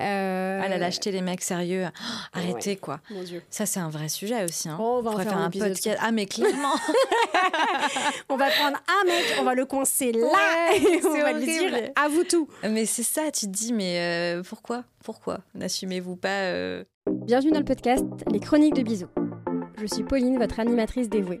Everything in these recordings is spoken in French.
Euh, Ah, la lâcheté, les mecs sérieux. Oh, arrêtez, Ouais. quoi. Mon Dieu. Ça, c'est un vrai sujet aussi. Hein. Oh, on va en faire un podcast. Ah, mais clairement. On va prendre un mec, on va le coincer là Ouais, et on va lui dire à vous tout. mais c'est ça, tu te dis, mais euh, pourquoi? Pourquoi? N'assumez-vous pas euh, Bienvenue dans le podcast Les Chroniques de Bisous. Je suis Pauline, votre animatrice dévouée.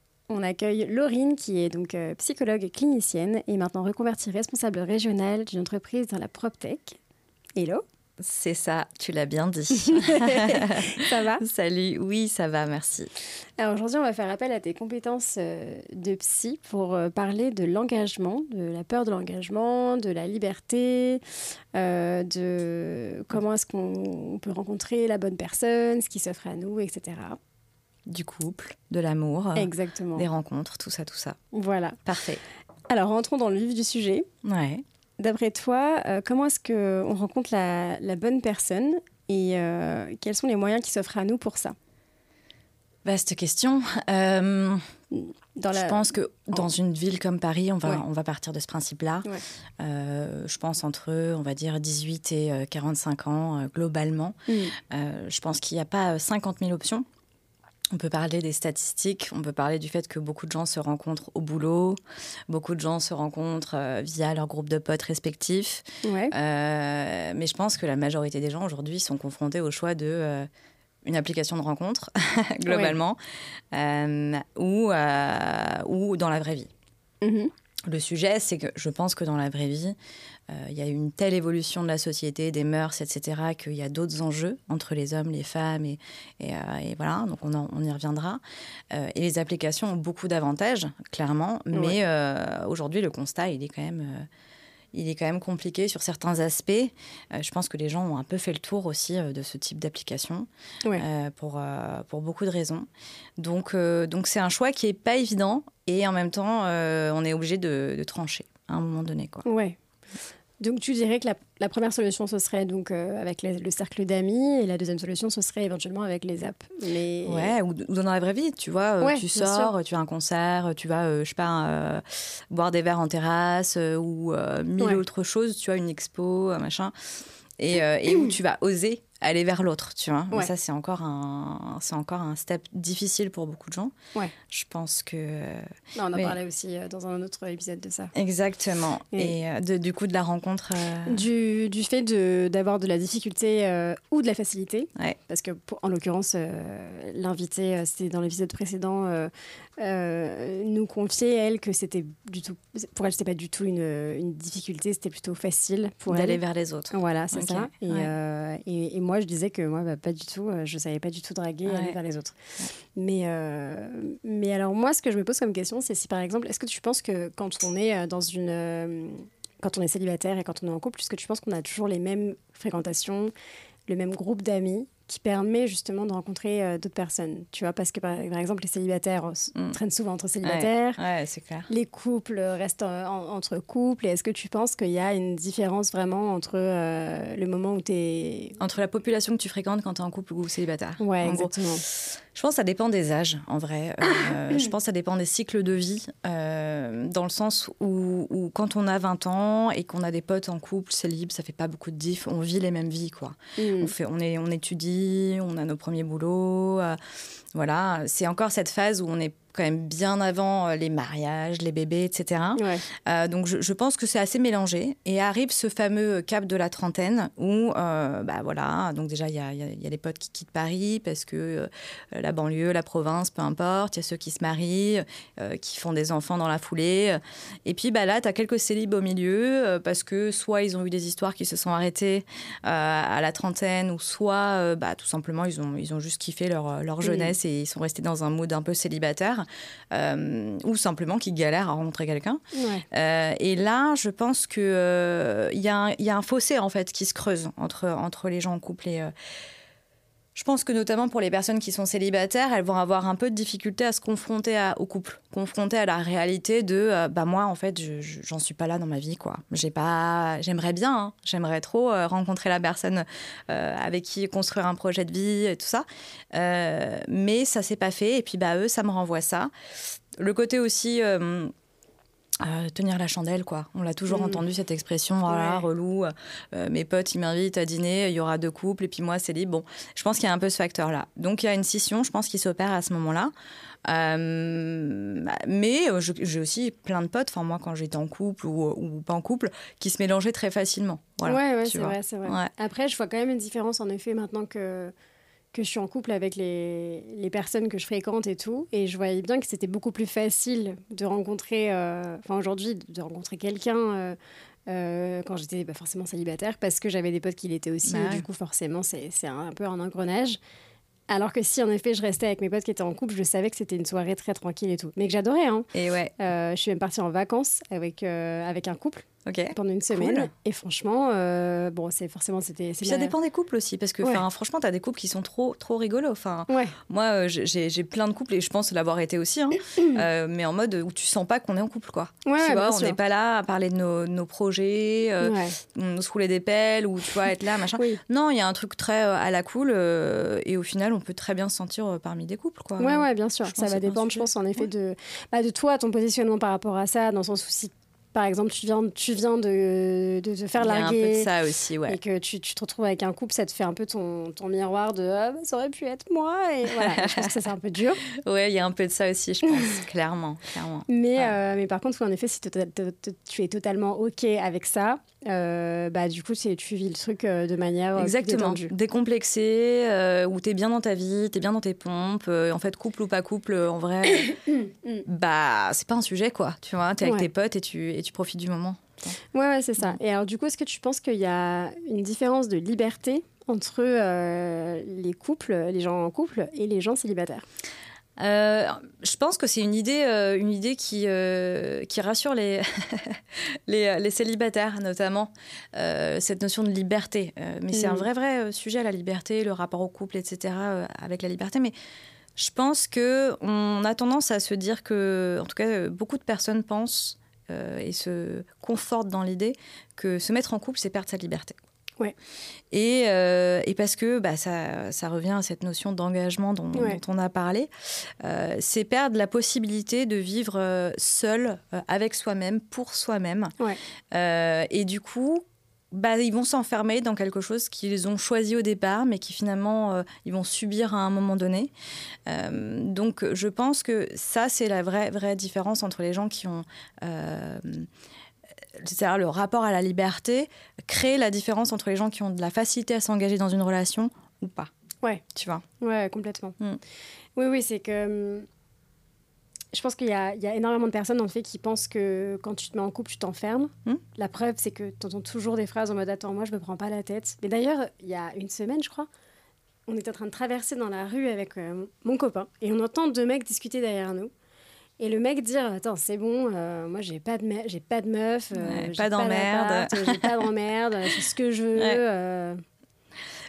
on accueille Laurine, qui est donc euh, psychologue clinicienne et maintenant reconvertie responsable régionale d'une entreprise dans la PropTech. Hello, C'est ça, tu l'as bien dit. ça va? Salut, oui, ça va, merci. Alors aujourd'hui, on va faire appel à tes compétences euh, de psy pour euh, parler de l'engagement, de la peur de l'engagement, de la liberté, euh, de comment est-ce qu'on peut rencontrer la bonne personne, ce qui s'offre à nous, etc. Du couple, de l'amour, Exactement. des rencontres, tout ça, tout ça. Voilà. Parfait. Alors rentrons dans le vif du sujet. Ouais. D'après toi, euh, comment est-ce qu'on rencontre la, la bonne personne et euh, quels sont les moyens qui s'offrent à nous pour ça? Vaste question. Euh, dans Je pense que dans en- une ville comme Paris, on va, Ouais. on va partir de ce principe-là. Ouais. Euh, je pense entre, on va dire, 18 et euh, 45 ans, euh, globalement. Mm. Euh, je pense qu'il n'y a pas euh, 50 000 options. On peut parler des statistiques, on peut parler du fait que beaucoup de gens se rencontrent au boulot, beaucoup de gens se rencontrent euh, via leur groupe de potes respectifs. Ouais. Euh, mais je pense que la majorité des gens aujourd'hui sont confrontés au choix de euh, une application de rencontre, globalement, ou, ou dans la vraie vie. Mhm. Le sujet, c'est que je pense que dans la vraie vie, euh, il y a une telle évolution de la société, des mœurs, etc., qu'il y a d'autres enjeux entre les hommes, les femmes, et, et, euh, et voilà, donc on, en- on y reviendra. Euh, et les applications ont beaucoup d'avantages, clairement, mais Ouais. aujourd'hui, le constat, il est quand même... il est quand même compliqué sur certains aspects. Euh, je pense que les gens ont un peu fait le tour aussi euh, de ce type d'application euh, pour, pour beaucoup de raisons. Donc, donc c'est un choix qui est pas évident et en même temps, on est obligé de, de trancher à un moment donné. Quoi. Ouais. Donc tu dirais que la, la première solution ce serait donc euh, avec les- le cercle d'amis et la deuxième solution ce serait éventuellement avec les apps. Mais Ouais, ou, ou dans la vraie vie, tu vois, euh, Ouais, tu sors, tu as un concert, tu vas, euh, je sais pas, euh, boire des verres en terrasse euh, ou mille Ouais. autres choses, tu as une expo, un machin, et, et où tu vas oser aller vers l'autre, tu vois. Mais Ouais. ça, c'est encore, un, c'est encore un step difficile pour beaucoup de gens. Ouais. Je pense que... Non, on en Mais- parlait aussi euh, dans un autre épisode de ça. Exactement. Et- Et, euh, de- du coup, de la rencontre... euh, Du, du fait de- d'avoir de, la difficulté euh, ou de la facilité. Ouais. Parce que, pour- en l'occurrence, euh, l'invité, c'était dans l'épisode précédent, nous confiait, elle, que c'était du tout. Pour elle, c'était pas du tout une, une difficulté, c'était plutôt facile pour d'aller elle. vers les autres. Voilà, c'est ça. Et, ouais. et, et moi, je disais que moi, bah, pas du tout, euh, je savais pas du tout draguer, Ouais. aller vers les autres. Mais, euh, mais alors, moi, ce que je me pose comme question, c'est si par exemple, est-ce que tu penses que quand on est euh, dans une. quand on est célibataire et quand on est en couple, est-ce que tu penses qu'on a toujours les mêmes fréquentations, le même groupe d'amis qui permet justement de rencontrer euh, d'autres personnes Tu vois, parce que par, par exemple, les célibataires euh, s- Mm. traînent souvent entre célibataires. Ouais, c'est clair. Les couples restent en- entre couples. Et est-ce que tu penses qu'il y a une différence vraiment entre euh, le moment où tu es. Entre la population que tu fréquentes quand tu es en couple ou célibataire. Ouais, en gros. Je pense que ça dépend des âges, en vrai. Euh, je pense que ça dépend des cycles de vie, euh, dans le sens où, où quand on a 20 ans et qu'on a des potes en couple, c'est libre, ça fait pas beaucoup de diff, on vit les mêmes vies, quoi. Mm. On, fait, on, est, on étudie, on a nos premiers boulots. euh, voilà, c'est encore cette phase où on est quand même bien avant euh, les mariages, les bébés, etc. Ouais. Euh, donc je, je pense que c'est assez mélangé. Et arrive ce fameux cap de la trentaine où, euh, bah voilà, donc déjà il y a, y a- il y a les potes qui quittent Paris parce que euh, la banlieue, la province, peu importe. Il y a ceux qui se marient, euh, qui font des enfants dans la foulée. Et puis bah là, tu as quelques célibes au milieu euh, parce que soit ils ont eu des histoires qui se sont arrêtées euh, à la trentaine ou soit euh, bah, tout simplement ils ont, ils ont juste kiffé leur, leur Oui. jeunesse et ils sont restés dans un mood un peu célibataire euh, ou simplement qui galèrent à rencontrer quelqu'un. Ouais. Euh, et là, je pense qu'il il y, a un- il y a un fossé en fait qui se creuse entre, entre les gens en couple et, euh, je pense que notamment pour les personnes qui sont célibataires, elles vont avoir un peu de difficulté à se confronter au couple, confronter à la réalité de euh, bah moi en fait j'en suis pas là dans ma vie quoi. J'ai pas, j'aimerais bien, hein. j'aimerais trop euh, rencontrer la personne euh, avec qui construire un projet de vie et tout ça, mais ça s'est pas fait et puis bah eux ça me renvoie ça. Le côté aussi tenir la chandelle, quoi. On l'a toujours mm. entendu cette expression, voilà, relou. Euh, mes potes, ils m'invitent à dîner, il y aura deux couples, et puis moi, c'est libre. Bon, je pense qu'il y a un peu ce facteur-là. Donc, il y a une scission, je pense, qui s'opère à ce moment-là. Euh, mais euh, j'ai aussi plein de potes, enfin moi quand j'étais en couple ou, pas en couple, qui se mélangeaient très facilement. Voilà, ouais, ouais c'est vrai, c'est vrai. Après, je vois quand même une différence en effet maintenant que que je suis en couple avec les, les, personnes que je fréquente et tout. Et je voyais bien que c'était beaucoup plus facile de rencontrer, euh, enfin aujourd'hui, de rencontrer quelqu'un euh, euh, quand j'étais pas forcément célibataire parce que j'avais des potes qui l'étaient aussi. Bah du coup, forcément, c'est un, un peu un engrenage. Alors que si en effet je restais avec mes potes qui étaient en couple, je savais que c'était une soirée très tranquille et tout. Mais que j'adorais. Hein. Et ouais. je suis même partie en vacances avec, avec un couple pendant une semaine. Et franchement, euh, bon, c'est forcément c'était. ça dépend des couples aussi, parce que franchement, tu as des couples qui sont trop trop rigolos. Enfin, moi, euh, j'ai plein de couples et je pense l'avoir été aussi, hein, euh, mais en mode où tu sens pas qu'on est en couple, quoi. tu vois, on n'est pas là à parler de nos, nos projets, on se rouler des pelles ou tu vois être là, machin. Non, il y a un truc très à la cool et au final, on peut très bien se sentir parmi des couples, quoi. Ouais, ouais, bien sûr. ça va dépendre, je pense, en effet de, bah, de toi, ton positionnement par rapport à ça, dans le sens où si par exemple, tu viens, tu viens de, de te faire larguer. Il y a un peu de ça aussi, ouais. Et que tu, tu, te retrouves avec un couple, ça te fait un peu ton, ton miroir de ah, bah, ça aurait pu être moi. Et voilà, je pense que ça, c'est un peu dur. Ouais, il y a un peu de ça aussi, je pense, clairement, clairement. Mais, euh, mais par contre, en effet, si tu es totalement OK avec ça, euh, bah, du coup, tu vis le truc euh, de manière Exactement. décomplexé, où tu es bien dans ta vie, tu es bien dans tes pompes. en fait, couple ou pas couple, en vrai, bah, c'est pas un sujet, quoi. Tu vois, tu es avec tes potes et tu et tu profites du moment. Ouais, ouais c'est ça. Et alors, du coup, est-ce que tu penses qu'il y a une différence de liberté entre euh, les couples, les gens en couple et les gens célibataires? Euh, je pense que c'est une idée, euh, une idée qui, qui rassure les, les, les, célibataires, notamment, cette notion de liberté. mais c'est un mm. vrai, vrai sujet, la liberté, le rapport au couple, etc., avec la liberté. Mais je pense qu'on a tendance à se dire que, en tout cas, beaucoup de personnes pensent euh, et se conforte dans l'idée que se mettre en couple, c'est perdre sa liberté. Ouais. Et, euh, et, parce que bah, ça, ça, revient à cette notion d'engagement dont, on a parlé, euh, c'est perdre la possibilité de vivre seul, avec soi-même, pour soi-même. et du coup, bah, ils vont s'enfermer dans quelque chose qu'ils ont choisi au départ, mais qui finalement, euh, ils vont subir à un moment donné. Euh, donc, je pense que ça, c'est la vraie, vraie différence entre les gens qui ont... Euh, c'est-à-dire le rapport à la liberté crée la différence entre les gens qui ont de la facilité à s'engager dans une relation ou pas. Ouais. Tu vois? Ouais, complètement. Mm. Oui, oui, c'est que hum, je pense qu'il y, a énormément de personnes, en fait, qui pensent que quand tu te mets en couple, tu t'enfermes. Hmm. La preuve, c'est que tu entends toujours des phrases en mode Attends, moi, je me prends pas la tête. Mais d'ailleurs, il y a une semaine, je crois, on était en train de traverser dans la rue avec euh, mon copain et on entend deux mecs discuter derrière nous. Et le mec dire Attends, c'est bon, euh, moi, j'ai pas de, j'ai pas de meuf, euh, pas d'emmerde, j'ai pas d'emmerde, c'est ce que je veux.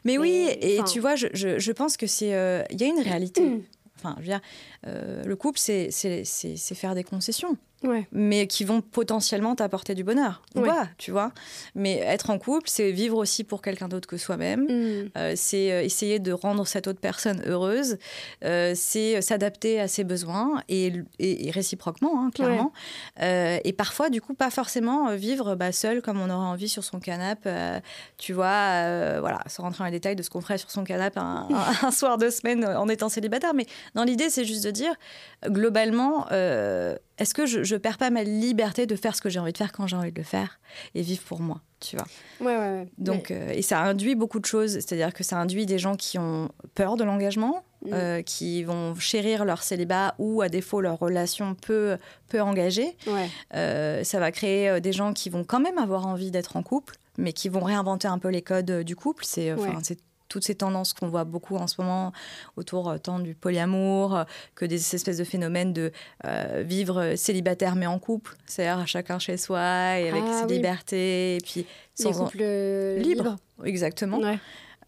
Mais oui, et tu vois, je, je, je pense que c'est. Il y a une réalité. Enfin, je veux dire, euh, le couple, c'est faire des concessions mais qui vont potentiellement t'apporter du bonheur. Ouais. tu vois. Mais être en couple, c'est vivre aussi pour quelqu'un d'autre que soi-même. Mm. Euh, c'est euh, essayer de rendre cette autre personne heureuse. Euh, c'est s'adapter à ses besoins et, et, réciproquement, hein, clairement. et parfois, du coup, pas forcément vivre bah, seul comme on aurait envie sur son canapé. tu vois, voilà, sans rentrer dans les détails de ce qu'on ferait sur son canapé un, un, soir de semaine en étant célibataire. Mais dans l'idée, c'est juste de dire, globalement, est-ce que je, ne perds pas ma liberté de faire ce que j'ai envie de faire quand j'ai envie de le faire et vivre pour moi, tu vois? Ouais, ouais, Donc, euh, et ça induit beaucoup de choses, c'est-à-dire que ça induit des gens qui ont peur de l'engagement, mm. euh, qui vont chérir leur célibat ou à défaut leur relation peu, peu engagée. Euh, ça va créer des gens qui vont quand même avoir envie d'être en couple, mais qui vont réinventer un peu les codes du couple. C'est toutes ces tendances qu'on voit beaucoup en ce moment autour euh, tant du polyamour euh, que des espèces de phénomènes de euh, vivre célibataire mais en couple, c'est-à-dire chacun chez soi et avec ah ses libertés et puis sans couple libre. Exactement.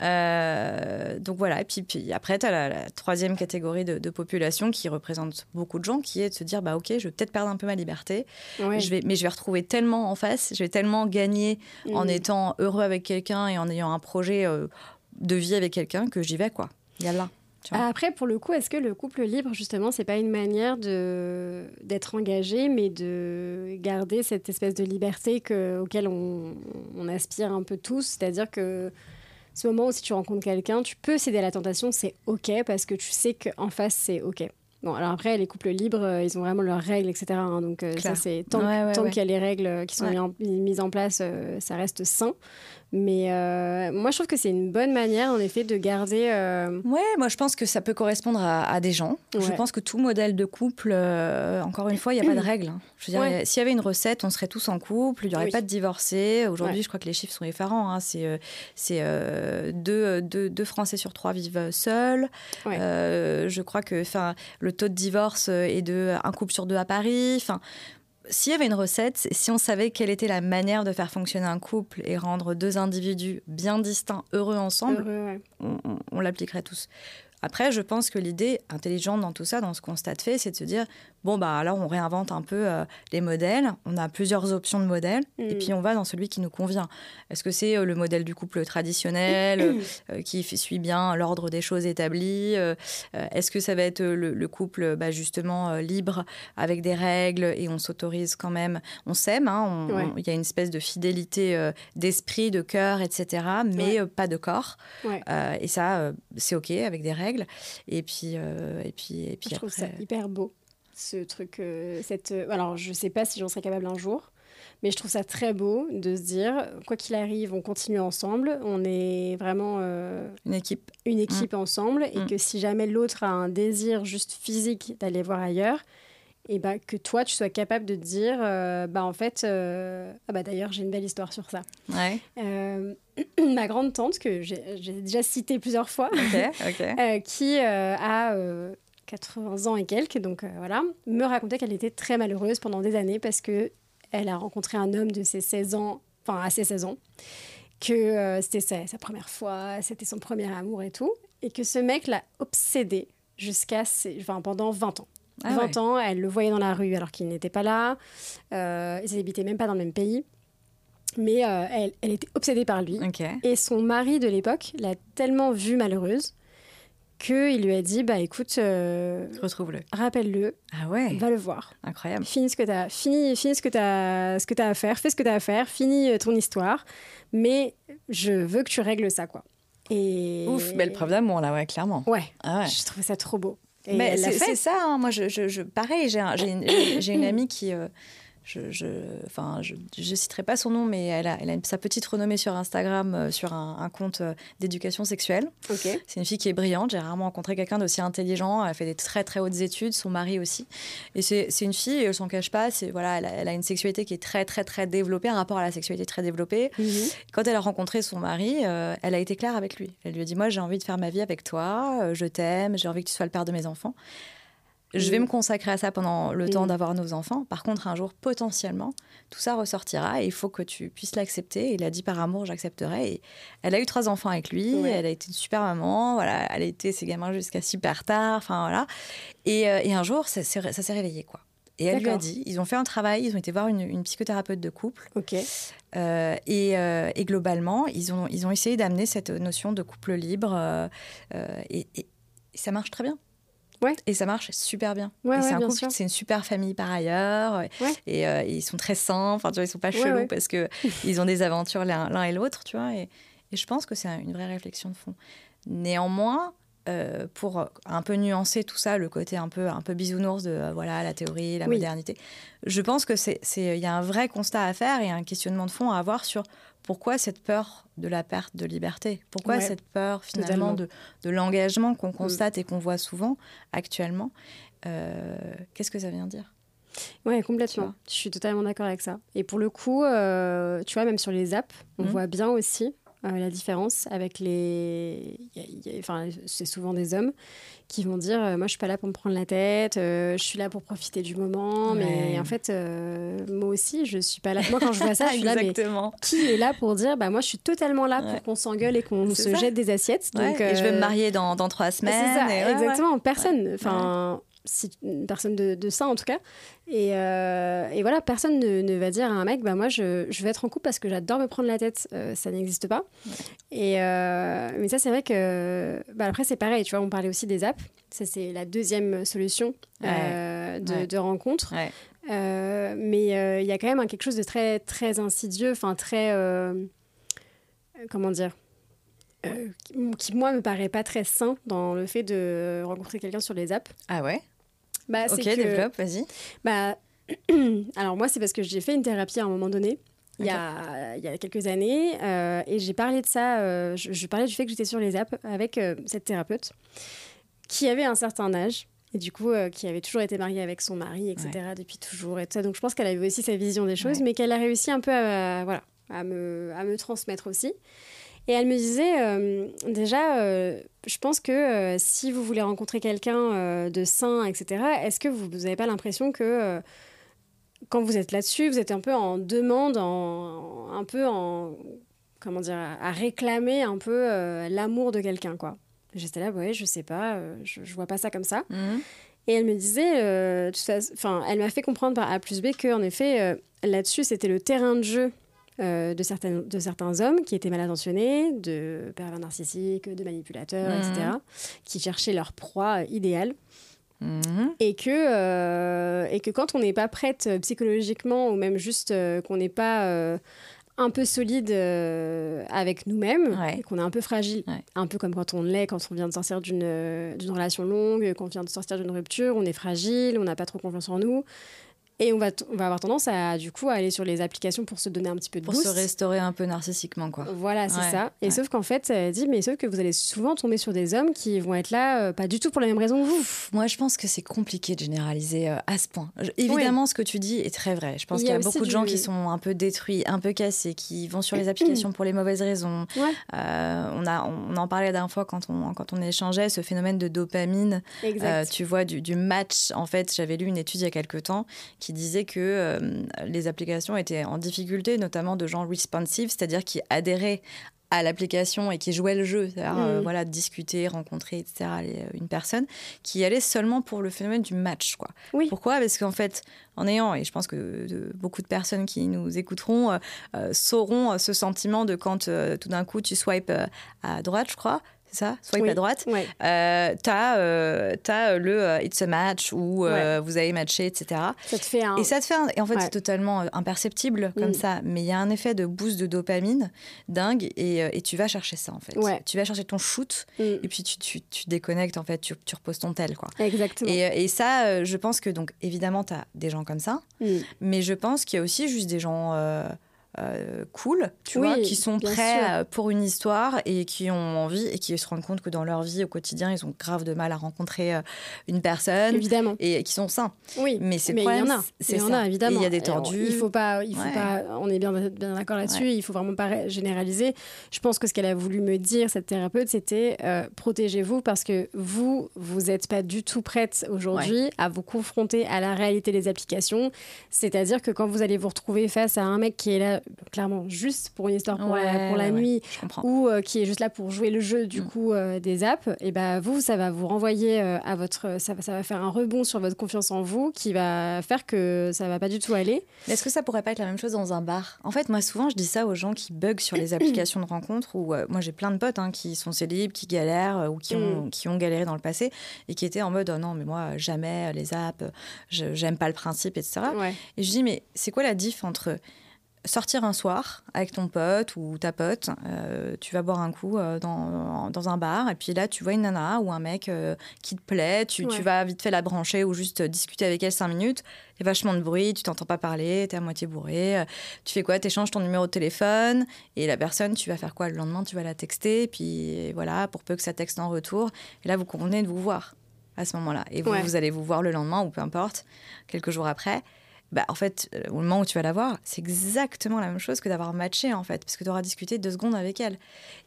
Euh, donc voilà, et puis, puis après, tu as la, troisième catégorie de, population qui représente beaucoup de gens, qui est de se dire, bah ok, je vais peut-être perdre un peu ma liberté, je vais, mais je vais retrouver tellement en face, je vais tellement gagner en mm. étant heureux avec quelqu'un et en ayant un projet euh, de vie avec quelqu'un que j'y vais, quoi. Il y a là. Après, pour le coup, est-ce que le couple libre, justement, c'est pas une manière de d'être engagé, mais de garder cette espèce de liberté que, auquel on, on aspire un peu tous? C'est-à-dire que ce moment où si tu rencontres quelqu'un, tu peux céder à la tentation, c'est OK, parce que tu sais qu'en face, c'est OK. Bon, alors après, les couples libres, euh, ils ont vraiment leurs règles, etc. Hein, donc, euh, ça, c'est tant, tant qu'il y a les règles qui sont mises en place, euh, ça reste sain. Mais euh, moi, je trouve que c'est une bonne manière, en effet, de garder. Euh... Ouais, moi, je pense que ça peut correspondre à, des gens. Je pense que tout modèle de couple, euh, encore une fois, il n'y a pas de règle. Hein. Je veux dire, s'il y avait une recette, on serait tous en couple, il n'y aurait pas de divorcés. Aujourd'hui, je crois que les chiffres sont effarants. Hein. C'est euh, deux, deux, deux, Français sur trois vivent seuls. je crois que le taux de divorce est de un couple sur deux à Paris. Enfin, s'il y avait une recette, si on savait quelle était la manière de faire fonctionner un couple et rendre deux individus bien distincts, heureux ensemble, on l'appliquerait tous. Après, je pense que l'idée intelligente dans tout ça, dans ce constat de fait, c'est de se dire bon, bah alors on réinvente un peu euh, les modèles. On a plusieurs options de modèles et mm. puis on va dans celui qui nous convient. Est-ce que c'est euh, le modèle du couple traditionnel euh, qui suit bien l'ordre des choses établies Est-ce que ça va être le, couple bah, justement libre avec des règles et on s'autorise quand même? On s'aime, hein, il y a une espèce de fidélité d'esprit, de cœur, etc., mais pas de corps. et ça, c'est OK avec des règles. Et puis, et puis, et puis je trouve ça hyper beau, ce truc. Euh, cette, euh, alors, je sais pas si j'en serais capable un jour, mais je trouve ça très beau de se dire, quoi qu'il arrive, on continue ensemble. On est vraiment une équipe, une équipe mm. ensemble, et mm. que si jamais l'autre a un désir juste physique d'aller voir ailleurs, et bah, que toi, tu sois capable de dire, bah, en fait, ah bah, d'ailleurs, j'ai une belle histoire sur ça. Ouais. ma grande tante, que j'ai déjà citée plusieurs fois, euh, qui euh, a 80 euh, ans et quelques, donc voilà, me racontait qu'elle était très malheureuse pendant des années parce que elle a rencontré un homme de ses 16 ans, enfin à ses 16 ans, que c'était sa, première fois, c'était son premier amour et tout, et que ce mec l'a obsédée jusqu'à enfin, pendant 20 ans. 20 ah ans, elle le voyait dans la rue alors qu'il n'était pas là, ils n'habitaient même pas dans le même pays. Mais euh, elle, elle, était obsédée par lui. Et son mari de l'époque l'a tellement vue malheureuse qu'il lui a dit bah écoute euh, retrouve-le. rappelle-le. Ah ouais. Va le voir. Incroyable. Finis ce que tu as fini, ce que tu ce que as à faire fais ce que tu as à faire finis euh, ton histoire. Mais je veux que tu règles ça quoi. Et ouf belle preuve d'amour là ouais clairement. Ouais, ah ouais. je trouvais ça trop beau. Mais c'est ça hein. moi je, je, pareil j'ai une, une, amie qui je, je, enfin, je, je, citerai pas son nom, mais elle a, elle a sa petite renommée sur Instagram, euh, sur un, compte euh, d'éducation sexuelle. C'est une fille qui est brillante. J'ai rarement rencontré quelqu'un d'aussi intelligent. Elle a fait des très très hautes études, son mari aussi. Et c'est une fille, elle s'en cache pas. C'est voilà, elle a, une sexualité qui est très très très développée, un rapport à la sexualité très développé. Mhm. Quand elle a rencontré son mari, euh, elle a été claire avec lui. Elle lui a dit moi j'ai envie de faire ma vie avec toi, je t'aime, j'ai envie que tu sois le père de mes enfants. Je vais me consacrer à ça pendant le temps d'avoir nos enfants. Par contre, un jour, potentiellement, tout ça ressortira et il faut que tu puisses l'accepter. Il a dit par amour, j'accepterai. Et elle a eu trois enfants avec lui. Elle a été une super maman. Voilà, elle a été ses gamins jusqu'à super tard. Enfin voilà. Et, euh, et un jour, ça, s'est réveillé quoi. Et elle lui a dit, ils ont fait un travail, ils ont été voir une, psychothérapeute de couple. Ok. Euh, et, euh, et, globalement, ils ont, ils ont essayé d'amener cette notion de couple libre. et, et, ça marche très bien. Et ça marche super bien. c'est un couple, c'est une super famille par ailleurs. Et, euh, ils sont très sains. Enfin, tu vois, ils sont pas chelous parce que ils ont des aventures l'un et l'autre, tu vois. Et, je pense que c'est une vraie réflexion de fond. Néanmoins, euh, pour un peu nuancer tout ça, le côté un peu un peu bisounours de euh, voilà la théorie, la modernité, je pense que c'est il y a un vrai constat à faire et un questionnement de fond à avoir sur pourquoi cette peur de la perte de liberté Pourquoi cette peur finalement de, l'engagement qu'on mm. constate et qu'on voit souvent actuellement euh, Qu'est-ce que ça vient dire? Ouais, complètement. Je suis totalement d'accord avec ça. Et pour le coup, euh, tu vois, même sur les apps, on mm. voit bien aussi la différence avec les. Enfin, c'est souvent des hommes qui vont dire Moi, je suis pas là pour me prendre la tête, je suis là pour profiter du moment. Mais en fait, moi aussi, je suis pas là. Moi, quand je vois ça, je suis là. Mais qui est là pour dire Bah, moi, je suis totalement là pour qu'on s'engueule et qu'on se jette des assiettes. Donc, et je vais me marier dans, dans trois semaines. C'est ça, exactement. Personne. Enfin si, une personne de, de, ça en tout cas. Et, euh, et voilà, personne ne, ne, va dire à un mec, bah moi je, je, vais être en couple parce que j'adore me prendre la tête. Euh, ça n'existe pas. Et, euh, mais ça, c'est vrai que. Bah après, c'est pareil, tu vois, on parlait aussi des apps. Ça, c'est la deuxième solution de, de, rencontre. mais il y a quand même quelque chose de très, très insidieux, enfin très. comment dire qui, moi, me paraît pas très sain dans le fait de rencontrer quelqu'un sur les apps. Ah ouais? Bah, ok, développe, vas-y. Bah, alors moi, c'est parce que j'ai fait une thérapie à un moment donné. Il, y a, il y a quelques années, euh, et j'ai parlé de ça, euh, je, parlais du fait que j'étais sur les apps avec euh, cette thérapeute qui avait un certain âge, et du coup, qui avait toujours été mariée avec son mari, etc., depuis toujours, et tout ça. Donc je pense qu'elle avait aussi sa vision des choses, mais qu'elle a réussi un peu à, voilà, à, me, à me transmettre aussi. Et elle me disait, euh, déjà, euh, je pense que euh, si vous voulez rencontrer quelqu'un de sain, etc., est-ce que vous n'avez pas l'impression que quand vous êtes là-dessus, vous êtes un peu en demande, en, un peu en, comment dire, à, réclamer un peu l'amour de quelqu'un, quoi. J'étais là, ouais, je sais pas, je, je vois pas ça comme ça. Mhm. Et elle me disait, enfin, elle m'a fait comprendre par A plus B qu'en effet, là-dessus, c'était le terrain de jeu euh, de, certains, de certains hommes qui étaient mal intentionnés, de pervers narcissiques, de manipulateurs, etc., mhm. qui cherchaient leur proie idéale. Mhm. Et, que, euh, et que quand on n'est pas prête psychologiquement, ou même juste euh, qu'on n'est pas un peu solide avec nous-mêmes, et qu'on est un peu fragile, un peu comme quand on l'est, quand on vient de sortir d'une relation longue, quand on vient de sortir d'une rupture, on est fragile, on n'a pas trop confiance en nous. Et on va, on va avoir tendance à, du coup, à aller sur les applications pour se donner un petit peu de Pour se restaurer un peu narcissiquement, quoi. Voilà, c'est ça. Et sauf qu'en fait, elle dit, mais sauf que vous allez souvent tomber sur des hommes qui vont être là, euh, pas du tout pour la même raison que vous. Moi, je pense que c'est compliqué de généraliser euh, à ce point. évidemment, ce que tu dis est très vrai. Je pense qu'il y a, beaucoup de gens qui sont un peu détruits, un peu cassés, qui vont sur les applications pour les mauvaises raisons. Euh, on, a, on en parlait la dernière fois quand on, quand on échangeait, ce phénomène de dopamine. tu vois, du, du match. En fait, j'avais lu une étude il y a quelques temps qui disait que euh, les applications étaient en difficulté, notamment de gens responsive, c'est-à-dire qui adhéraient à l'application et qui jouaient le jeu, c'est-à-dire euh, mm. voilà, discuter, rencontrer, etc., euh, une personne, qui allait seulement pour le phénomène du match. Quoi. Oui. Pourquoi? Parce qu'en fait, en ayant, et je pense que beaucoup de personnes qui nous écouteront sauront ce sentiment de quand tout d'un coup tu swipes à droite, je crois, ça? Swipe à droite. Euh, tu as, euh, euh, le It's a match où vous avez matché, etc. Ça te fait un... Et ça te fait Et en fait, c'est totalement imperceptible comme mm. ça. Mais il y a un effet de boost de dopamine dingue et, et tu vas chercher ça, en fait. Tu vas chercher ton shoot mm. et puis tu, tu, tu, déconnectes, en fait. Tu, tu, reposes ton tel, quoi. Exactement. Et, et ça, je pense que, donc, évidemment, tu as des gens comme ça. Mm. Mais je pense qu'il y a aussi juste des gens euh, cool, tu vois, qui sont prêts pour une histoire et qui ont envie et qui se rendent compte que dans leur vie au quotidien, ils ont grave de mal à rencontrer euh, une personne. Évidemment. Et qui sont sains. Oui. Mais c'est il y en a. Il y en a, évidemment. Il y a des tordus. il faut pas, il faut pas, on est bien, bien d'accord là-dessus, il faut vraiment pas généraliser. Je pense que ce qu'elle a voulu me dire, cette thérapeute, c'était euh, protégez-vous parce que vous, vous n'êtes pas du tout prête aujourd'hui à vous confronter à la réalité des applications. C'est-à-dire que quand vous allez vous retrouver face à un mec qui est là clairement juste pour une histoire pour la, pour la nuit ou euh, qui est juste là pour jouer le jeu du mm. coup euh, des apps, et ben vous, ça va vous renvoyer euh, à votre. Ça, ça, va faire un rebond sur votre confiance en vous qui va faire que ça va pas du tout aller. Est-ce que ça pourrait pas être la même chose dans un bar? En fait, moi souvent je dis ça aux gens qui bug sur les applications de rencontres ou moi j'ai plein de potes hein, qui sont célibes, qui galèrent ou qui ont, mm. qui ont galéré dans le passé et qui étaient en mode oh non, mais moi jamais les apps, j'aime pas le principe, etc. Et je dis mais c'est quoi la diff entre sortir un soir avec ton pote ou ta pote, euh, tu vas boire un coup euh, dans, dans, un bar et puis là tu vois une nana ou un mec euh, qui te plaît, tu, tu, vas vite fait la brancher ou juste discuter avec elle cinq minutes, il y a vachement de bruit, tu t'entends pas parler, tu es à moitié bourré, tu fais quoi? Tu échanges ton numéro de téléphone et la personne, tu vas faire quoi? Le lendemain Tu vas la texter et puis voilà, pour peu que ça texte en retour. Et là vous convenez de vous voir à ce moment-là et vous, vous allez vous voir le lendemain ou peu importe, quelques jours après bah, en fait, euh, au moment où tu vas la voir, c'est exactement la même chose que d'avoir matché, en fait, parce que tu auras discuté deux secondes avec elle.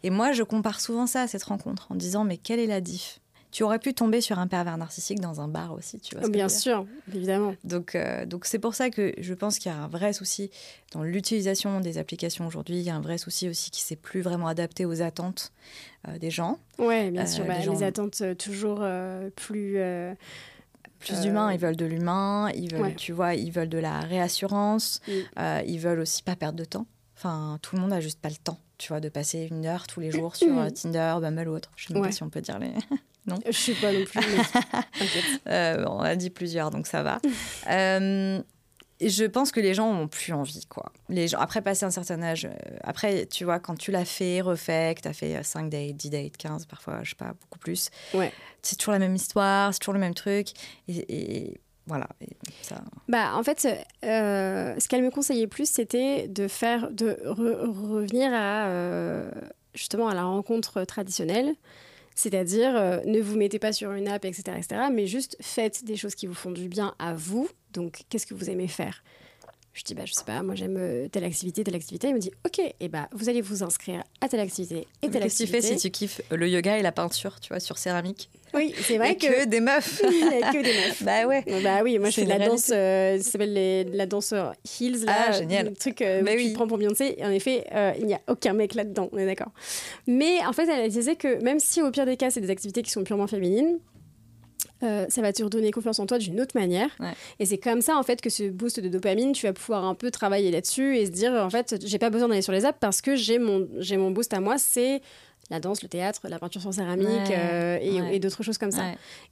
Et moi, je compare souvent ça à cette rencontre en disant, mais quelle est la diff? Tu aurais pu tomber sur un pervers narcissique dans un bar aussi, tu vois. Bien sûr, évidemment. Donc, euh, donc c'est pour ça que je pense qu'il y a un vrai souci dans l'utilisation des applications aujourd'hui. Il y a un vrai souci aussi qui s'est plus vraiment adapté aux attentes euh, des gens. Oui, bien sûr. Bah, Les attentes toujours plus plus d'humains, ils veulent de l'humain, ils veulent, tu vois, ils veulent de la réassurance, mm. euh, ils veulent aussi pas perdre de temps. Enfin, tout le monde a juste pas le temps, tu vois, de passer une heure tous les jours sur mm. Tinder, Bumble ou autre. Je sais même pas si on peut dire les. non. Je sais pas non plus. euh, on a dit plusieurs, donc ça va. je pense que les gens ont plus envie, quoi. Les gens, après passer un certain âge, euh, après, tu vois, quand tu l'as fait, refait, que tu as fait 5 euh, dates, 10 dates, 15, parfois, je sais pas, beaucoup plus. Ouais. C'est toujours la même histoire, c'est toujours le même truc. Et, voilà. ça... Bah, en fait, euh, ce qu'elle me conseillait plus, c'était de faire, de revenir à, justement, à la rencontre traditionnelle. C'est-à-dire, ne vous mettez pas sur une app, etc., etc., mais juste faites des choses qui vous font du bien à vous, donc, qu'est-ce que vous aimez faire? Je dis, bah, je sais pas, moi j'aime euh, telle activité, telle activité. Il me dit, ok, et bah, vous allez vous inscrire à telle activité et telle activité. Qu'est-ce que tu fais si tu kiffes le yoga et la peinture, tu vois, sur céramique? Oui, c'est vrai que... que des meufs. Que des meufs. bah ouais. Bah oui, moi je fais de la danse, euh, ça s'appelle la danse Heels, là. Ah, génial. Le truc euh, bah tu prends pour Beyoncé. Et en effet, il n'y a aucun mec là-dedans, on est d'accord. Mais en fait, elle disait que même si au pire des cas, c'est des activités qui sont purement féminines, euh, ça va te redonner confiance en toi d'une autre manière. Et c'est comme ça, en fait, que ce boost de dopamine, tu vas pouvoir un peu travailler là-dessus et se dire, en fait, j'ai pas besoin d'aller sur les apps parce que j'ai mon, j'ai mon boost à moi, c'est la danse, le théâtre, la peinture sur céramique euh, et, d'autres choses comme ça.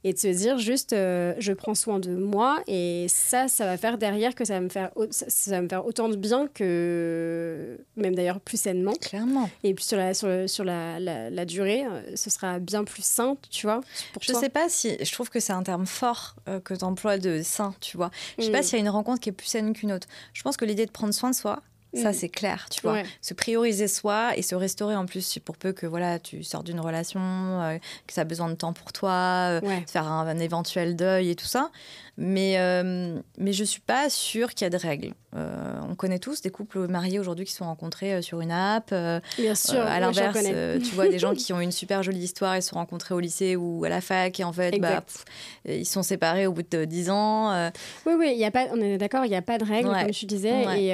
Et de se dire juste, euh, je prends soin de moi et ça, ça va faire derrière que ça va me faire, ça va me faire autant de bien que même d'ailleurs plus sainement. Clairement. Et puis sur la, sur, sur la, la, durée, euh, ce sera bien plus sain, tu vois. Pour je sais pas si, je trouve que c'est un terme fort que tu emploies de sain, tu vois. Je sais pas mm. s'il y a une rencontre qui est plus saine qu'une autre. Je pense que l'idée de prendre soin de soi, ça, mm. c'est clair, tu vois. Se prioriser soi et se restaurer en plus, pour peu que voilà, tu sors d'une relation, euh, que ça a besoin de temps pour toi, euh, faire un, éventuel deuil et tout ça. Mais, euh, mais je suis pas sûre qu'il y a de règles. Euh, on connaît tous des couples mariés aujourd'hui qui sont rencontrés euh, sur une app. Bien sûr. à l'inverse, tu vois des gens qui ont une super jolie histoire et se sont rencontrés au lycée ou à la fac et en fait, bah, ils sont séparés au bout de 10 ans. Oui, oui, y a pas, on est d'accord, il n'y a pas de règles, comme je disais. Et,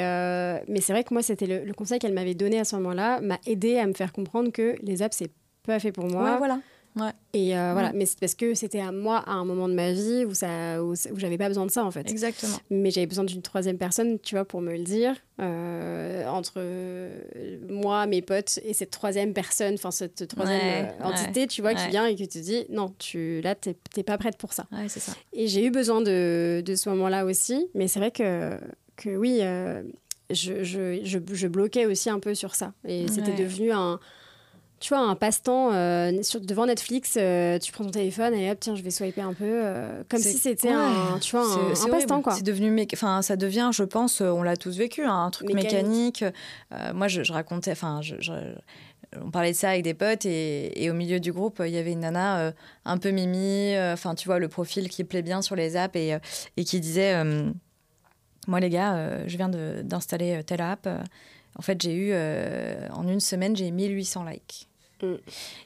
mais c'est vrai que moi, c'était le, le conseil qu'elle m'avait donné à ce moment-là, m'a aidé à me faire comprendre que les apps, c'est pas fait pour moi. Ouais, voilà. Et euh, voilà, mais c'est parce que c'était à moi à un moment de ma vie où ça, où, j'avais pas besoin de ça en fait. Exactement. Mais j'avais besoin d'une troisième personne, tu vois, pour me le dire euh, entre moi, mes potes et cette troisième personne, enfin cette troisième euh, entité, tu vois, qui vient et qui te dit non, tu là t'es pas prête pour ça. c'est ça. Et j'ai eu besoin de, de ce moment-là aussi, mais c'est vrai que que oui, je, je, je, je, bloquais aussi un peu sur ça et c'était devenu un tu vois, un passe-temps euh, devant Netflix, euh, tu prends ton téléphone et hop, tiens, je vais swiper un peu, euh, comme si c'était un, tu vois, un, passe-temps quoi. C'est devenu, enfin, ça devient, je pense, on l'a tous vécu, hein, un truc mécanique. moi, je, racontais, enfin, on parlait de ça avec des potes et, au milieu du groupe, il y avait une nana un peu mimi, enfin, tu vois, le profil qui plaît bien sur les apps et, et qui disait, moi les gars, je viens d'installer telle app. En fait, j'ai eu, en une semaine, j'ai 1800 likes. Mm.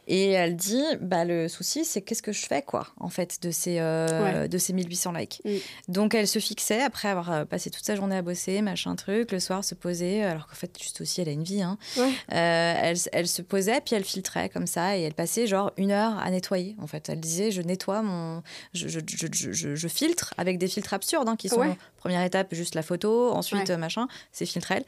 Et elle dit, bah, le souci, c'est qu'est-ce que je fais, quoi, en fait, de ces, euh, de ces 1800 likes. Mm. Donc, elle se fixait, après avoir euh, passé toute sa journée à bosser, machin truc, le soir se posait, alors qu'en fait, juste aussi, elle a une vie. Hein. Euh, elle, elle, se posait, puis elle filtrait comme ça, et elle passait genre une heure à nettoyer, en fait. Elle disait, je nettoie mon. Je, je, je, je filtre avec des filtres absurdes, hein, qui sont, première étape, juste la photo, ensuite, machin, c'est filtrel.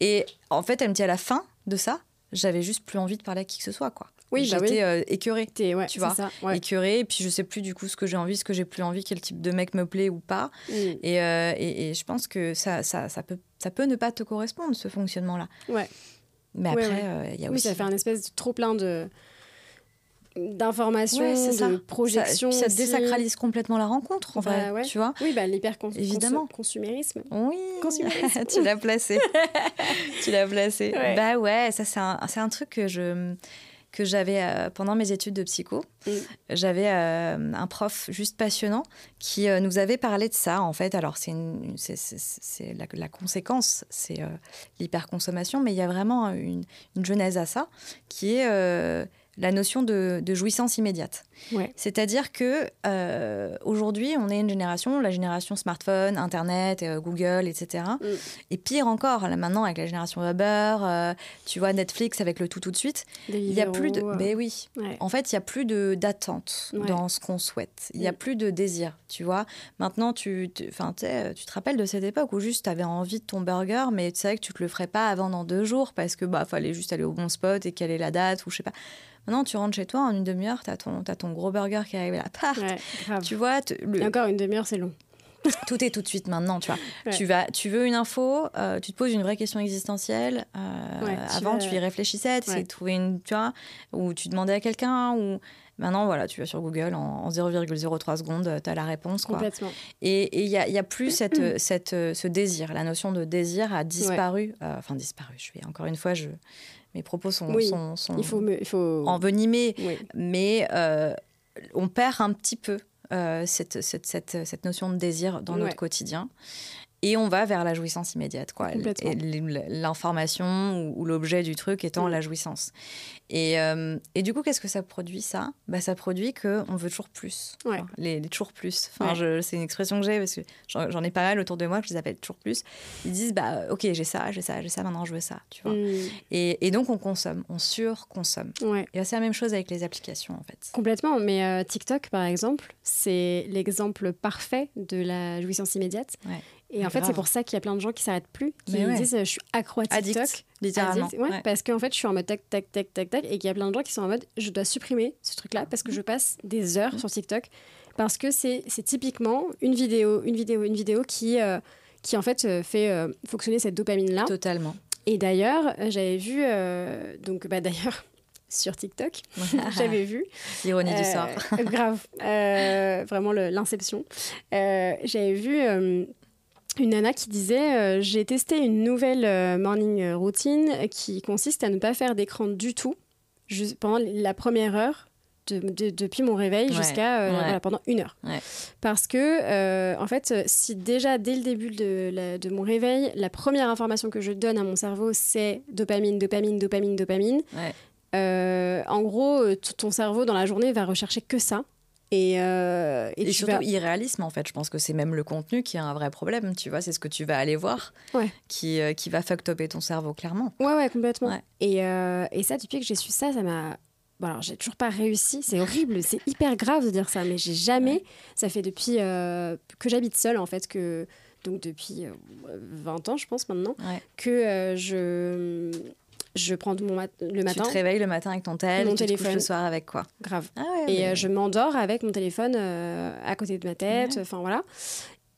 Et en fait, elle me dit à la fin de ça, j'avais juste plus envie de parler à qui que ce soit, quoi. Oui, bah j'étais euh, écœurée, ouais, tu vois, ça, écœurée. Et puis je sais plus du coup ce que j'ai envie, ce que j'ai plus envie, quel type de mec me plaît ou pas. Mm. Et, euh, et, et, je pense que ça, ça, ça, peut, ça peut ne pas te correspondre ce fonctionnement-là. Ouais. Mais après, euh, il y a aussi. Oui, ça fait un espèce de trop plein de d'informations, de projections. Ça, ça désacralise complètement la rencontre, en bah, ouais. tu vois. Oui, bah, l'hyper-consumérisme. Oui, tu l'as placé. tu l'as placé. Bah ouais, ça c'est un, un, truc que je... que j'avais euh, pendant mes études de psycho. Mm. J'avais euh, un prof juste passionnant qui euh, nous avait parlé de ça, en fait. Alors, c'est la, la conséquence, c'est l'hyperconsommation, mais il y a vraiment une, une genèse à ça, qui est la notion de, jouissance immédiate. Ouais. C'est-à-dire que euh, aujourd'hui, on est une génération, la génération smartphone, Internet, euh, Google, etc. Mm. Et pire encore, là maintenant avec la génération Uber, euh, tu vois Netflix avec le tout tout de suite. Il y a plus de, mais oui. ouais. En fait, il y a plus de d'attente Ouais. dans ce qu'on souhaite. Il y a Mm. plus de désir, tu vois. Maintenant, tu, enfin, tu te rappelles de cette époque où juste tu avais envie de ton burger, mais tu savais que tu te le ferais pas avant dans deux jours parce que bah fallait juste aller au bon spot et quelle est la date ou je sais pas. Maintenant, tu rentres chez toi en une demi-heure, t'as ton t'as ton gros burger qui arrive à l'appart. Ouais. Tu vois, le- encore une demi-heure, c'est long. tout est tout de suite maintenant, tu vois. Ouais. Tu, vas, tu veux une info, euh, tu te poses une vraie question existentielle. euh, Ouais, tu avant, vas- tu y réfléchissais, tu Ouais. de trouver une, tu vois, ou tu demandais à quelqu'un, ou maintenant, voilà, tu vas sur Google, en, en 0,03 secondes, tu as la réponse. Quoi. Complètement. Et il n'y a, y a plus cette, cette, ce désir. La notion de désir a disparu. euh, enfin, disparu. Je vais, encore une fois, je, mes propos sont, Oui, sont, sont Il faut, me, il faut... envenimés Oui. mais euh, on perd un petit peu euh, cette, cette, cette, cette notion de désir dans Ouais. notre quotidien. Et on va vers la jouissance immédiate, quoi. L'information ou, ou l'objet du truc étant la jouissance. Et, euh, et du coup, qu'est-ce que ça produit, ça? Bah, Ça produit qu'on veut toujours plus. Ouais. Enfin, les, les toujours plus. Enfin, Ouais. c'est une expression que j'ai parce que j'en j'en ai pas mal autour de moi que je les appelle toujours plus. Ils disent, bah, ok, j'ai ça, j'ai ça, j'ai ça, maintenant je veux ça. Tu vois. Mm. Et, et donc, on consomme, on surconsomme. Ouais. Et c'est la même chose avec les applications, en fait. Complètement, mais euh, TikTok par exemple, c'est l'exemple parfait de la jouissance immédiate. Ouais. Et en Mais fait, c'est pour ça qu'il y a plein de gens qui s'arrêtent plus, qui ouais. disent euh, je suis accro à TikTok. Addict, littéralement. Addict, ouais, Ouais. Parce qu'en fait, je suis en mode tac, tac, tac, tac, tac, et qu'il y a plein de gens qui sont en mode je dois supprimer ce truc-là parce que je passe des heures Mm. sur TikTok. Parce que c'est typiquement une vidéo, une vidéo, une vidéo qui, euh, qui en fait euh, fait euh, fonctionner cette dopamine-là. Totalement. Et d'ailleurs, j'avais vu, donc bah d'ailleurs, sur TikTok, j'avais vu. L'ironie du Euh, sort. grave, Euh, vraiment l'inception. Euh, J'avais vu une nana qui disait euh, J'ai testé une nouvelle euh, morning routine qui consiste à ne pas faire d'écran du tout juste pendant la première heure. de- de- depuis mon réveil Ouais, jusqu'à euh, ouais. voilà, pendant une heure. Ouais. Parce que, en fait, si déjà dès le début de, la- de mon réveil, la première information que je donne à mon cerveau, c'est dopamine, dopamine, dopamine, dopamine, en gros, ton cerveau dans la journée va rechercher que ça. Et, euh, et Et, tu surtout vas- irréalisme en fait. Je pense que c'est même le contenu qui a un vrai problème. Tu vois, c'est ce que tu vas aller voir Ouais. qui, euh, qui va fuck topper ton cerveau clairement. Ouais, ouais, complètement. Ouais. Et, euh, et ça, depuis que j'ai su ça, ça m'a. Bon, alors, j'ai toujours pas réussi. C'est horrible, c'est hyper grave de dire ça, mais j'ai jamais. Ça fait depuis que j'habite seule, en fait, que. Donc, depuis euh, 20 ans, je pense, maintenant, que je. Je prends mon mat- le matin, Tu te réveilles le matin avec ton tel, Mon tu te couches téléphone. le soir avec quoi grave. Ah ouais, Et euh, je m'endors avec mon téléphone euh, à côté de ma tête, enfin voilà.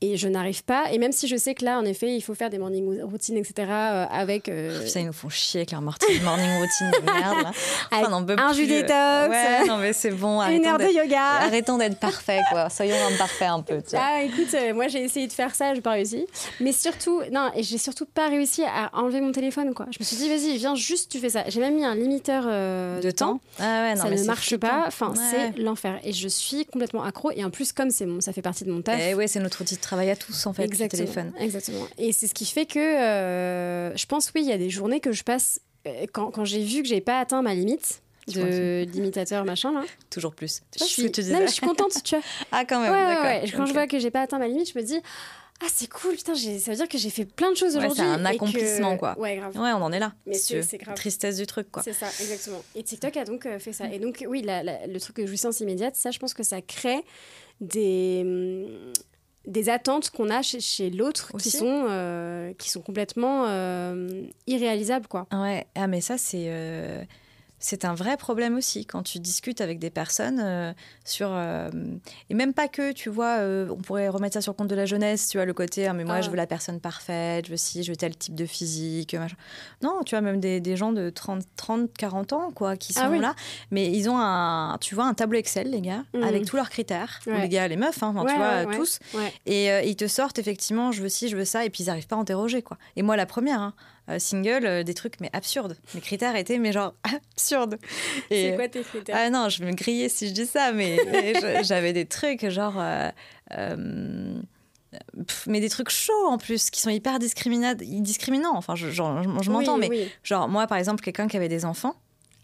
Et je n'arrive pas. Et même si je sais que là, en effet, il faut faire des morning routines, etc., euh, avec euh, Ça, ils nous font chier avec leur morning morning routine de merde. Là. Avec on en peut un jus détox. Ouais, non mais c'est bon. une heure de yoga. Arrêtons d'être parfaits, quoi. Soyons imparfaits un peu. tu vois. Ah, écoute, euh, moi j'ai essayé de faire ça, j'ai pas réussi. Mais surtout, non, et j'ai surtout pas réussi à enlever mon téléphone, quoi. Je me suis dit, vas-y, viens, juste tu fais ça. J'ai même mis un limiteur euh, de temps. Ah ouais, non, ça mais ne marche pas. Enfin, Ouais. c'est l'enfer. Et je suis complètement accro. Et en plus, comme c'est mon, ça fait partie de mon taf. Eh ouais, c'est notre outil de travail à tous en fait, le exactement, téléphone. exactement. Et c'est ce qui fait que euh, je pense, oui, il y a des journées que je passe euh, quand, quand j'ai vu que j'ai pas atteint ma limite de limitateur machin là. Toujours plus. Tu Je vois suis, que tu disais non, mais je suis contente, tu vois. Ah quand même, ouais, d'accord. ouais. Quand je vois que j'ai pas atteint ma limite, je me dis ah c'est cool, putain, ça veut dire que j'ai fait plein de choses Ouais, aujourd'hui. c'est un et que- accomplissement, quoi. Ouais, grave. Ouais, on en est là. Mais si c'est- grave. Tristesse du truc, quoi. C'est ça, exactement. Et TikTok a donc euh, fait ça. Et donc, oui, la- la- le truc de jouissance immédiate, ça, je pense que ça crée des, hum, des attentes qu'on a chez, chez l'autre qui Aussi. sont, euh, qui sont complètement euh, irréalisables, quoi. Ouais, ah mais ça c'est euh, c'est un vrai problème aussi quand tu discutes avec des personnes euh, sur euh, et même pas que tu vois euh, on pourrait remettre ça sur le compte de la jeunesse tu vois le côté ah, mais moi Ah. je veux la personne parfaite je veux ci je veux tel type de physique machin. non tu vois même des, des gens de 30 30 40 ans quoi qui sont Ah oui. là mais ils ont un tu vois un tableau Excel les gars Mhm. avec tous leurs critères Ouais. les gars les meufs hein, Ouais, tu vois ouais, tous et ils te sortent effectivement, je veux ci, je veux ça, et puis ils n'arrivent pas à interroger quoi. Et moi la première, hein, single, des trucs mais absurdes. Mes critères étaient mais genre absurdes. C'est quoi tes critères Ah non, je vais me griller si je dis ça, mais j'avais des trucs genre mais des trucs chauds en plus, qui sont hyper discriminants. Enfin, je, je, m'entends, mais genre, moi, par exemple, quelqu'un qui avait des enfants,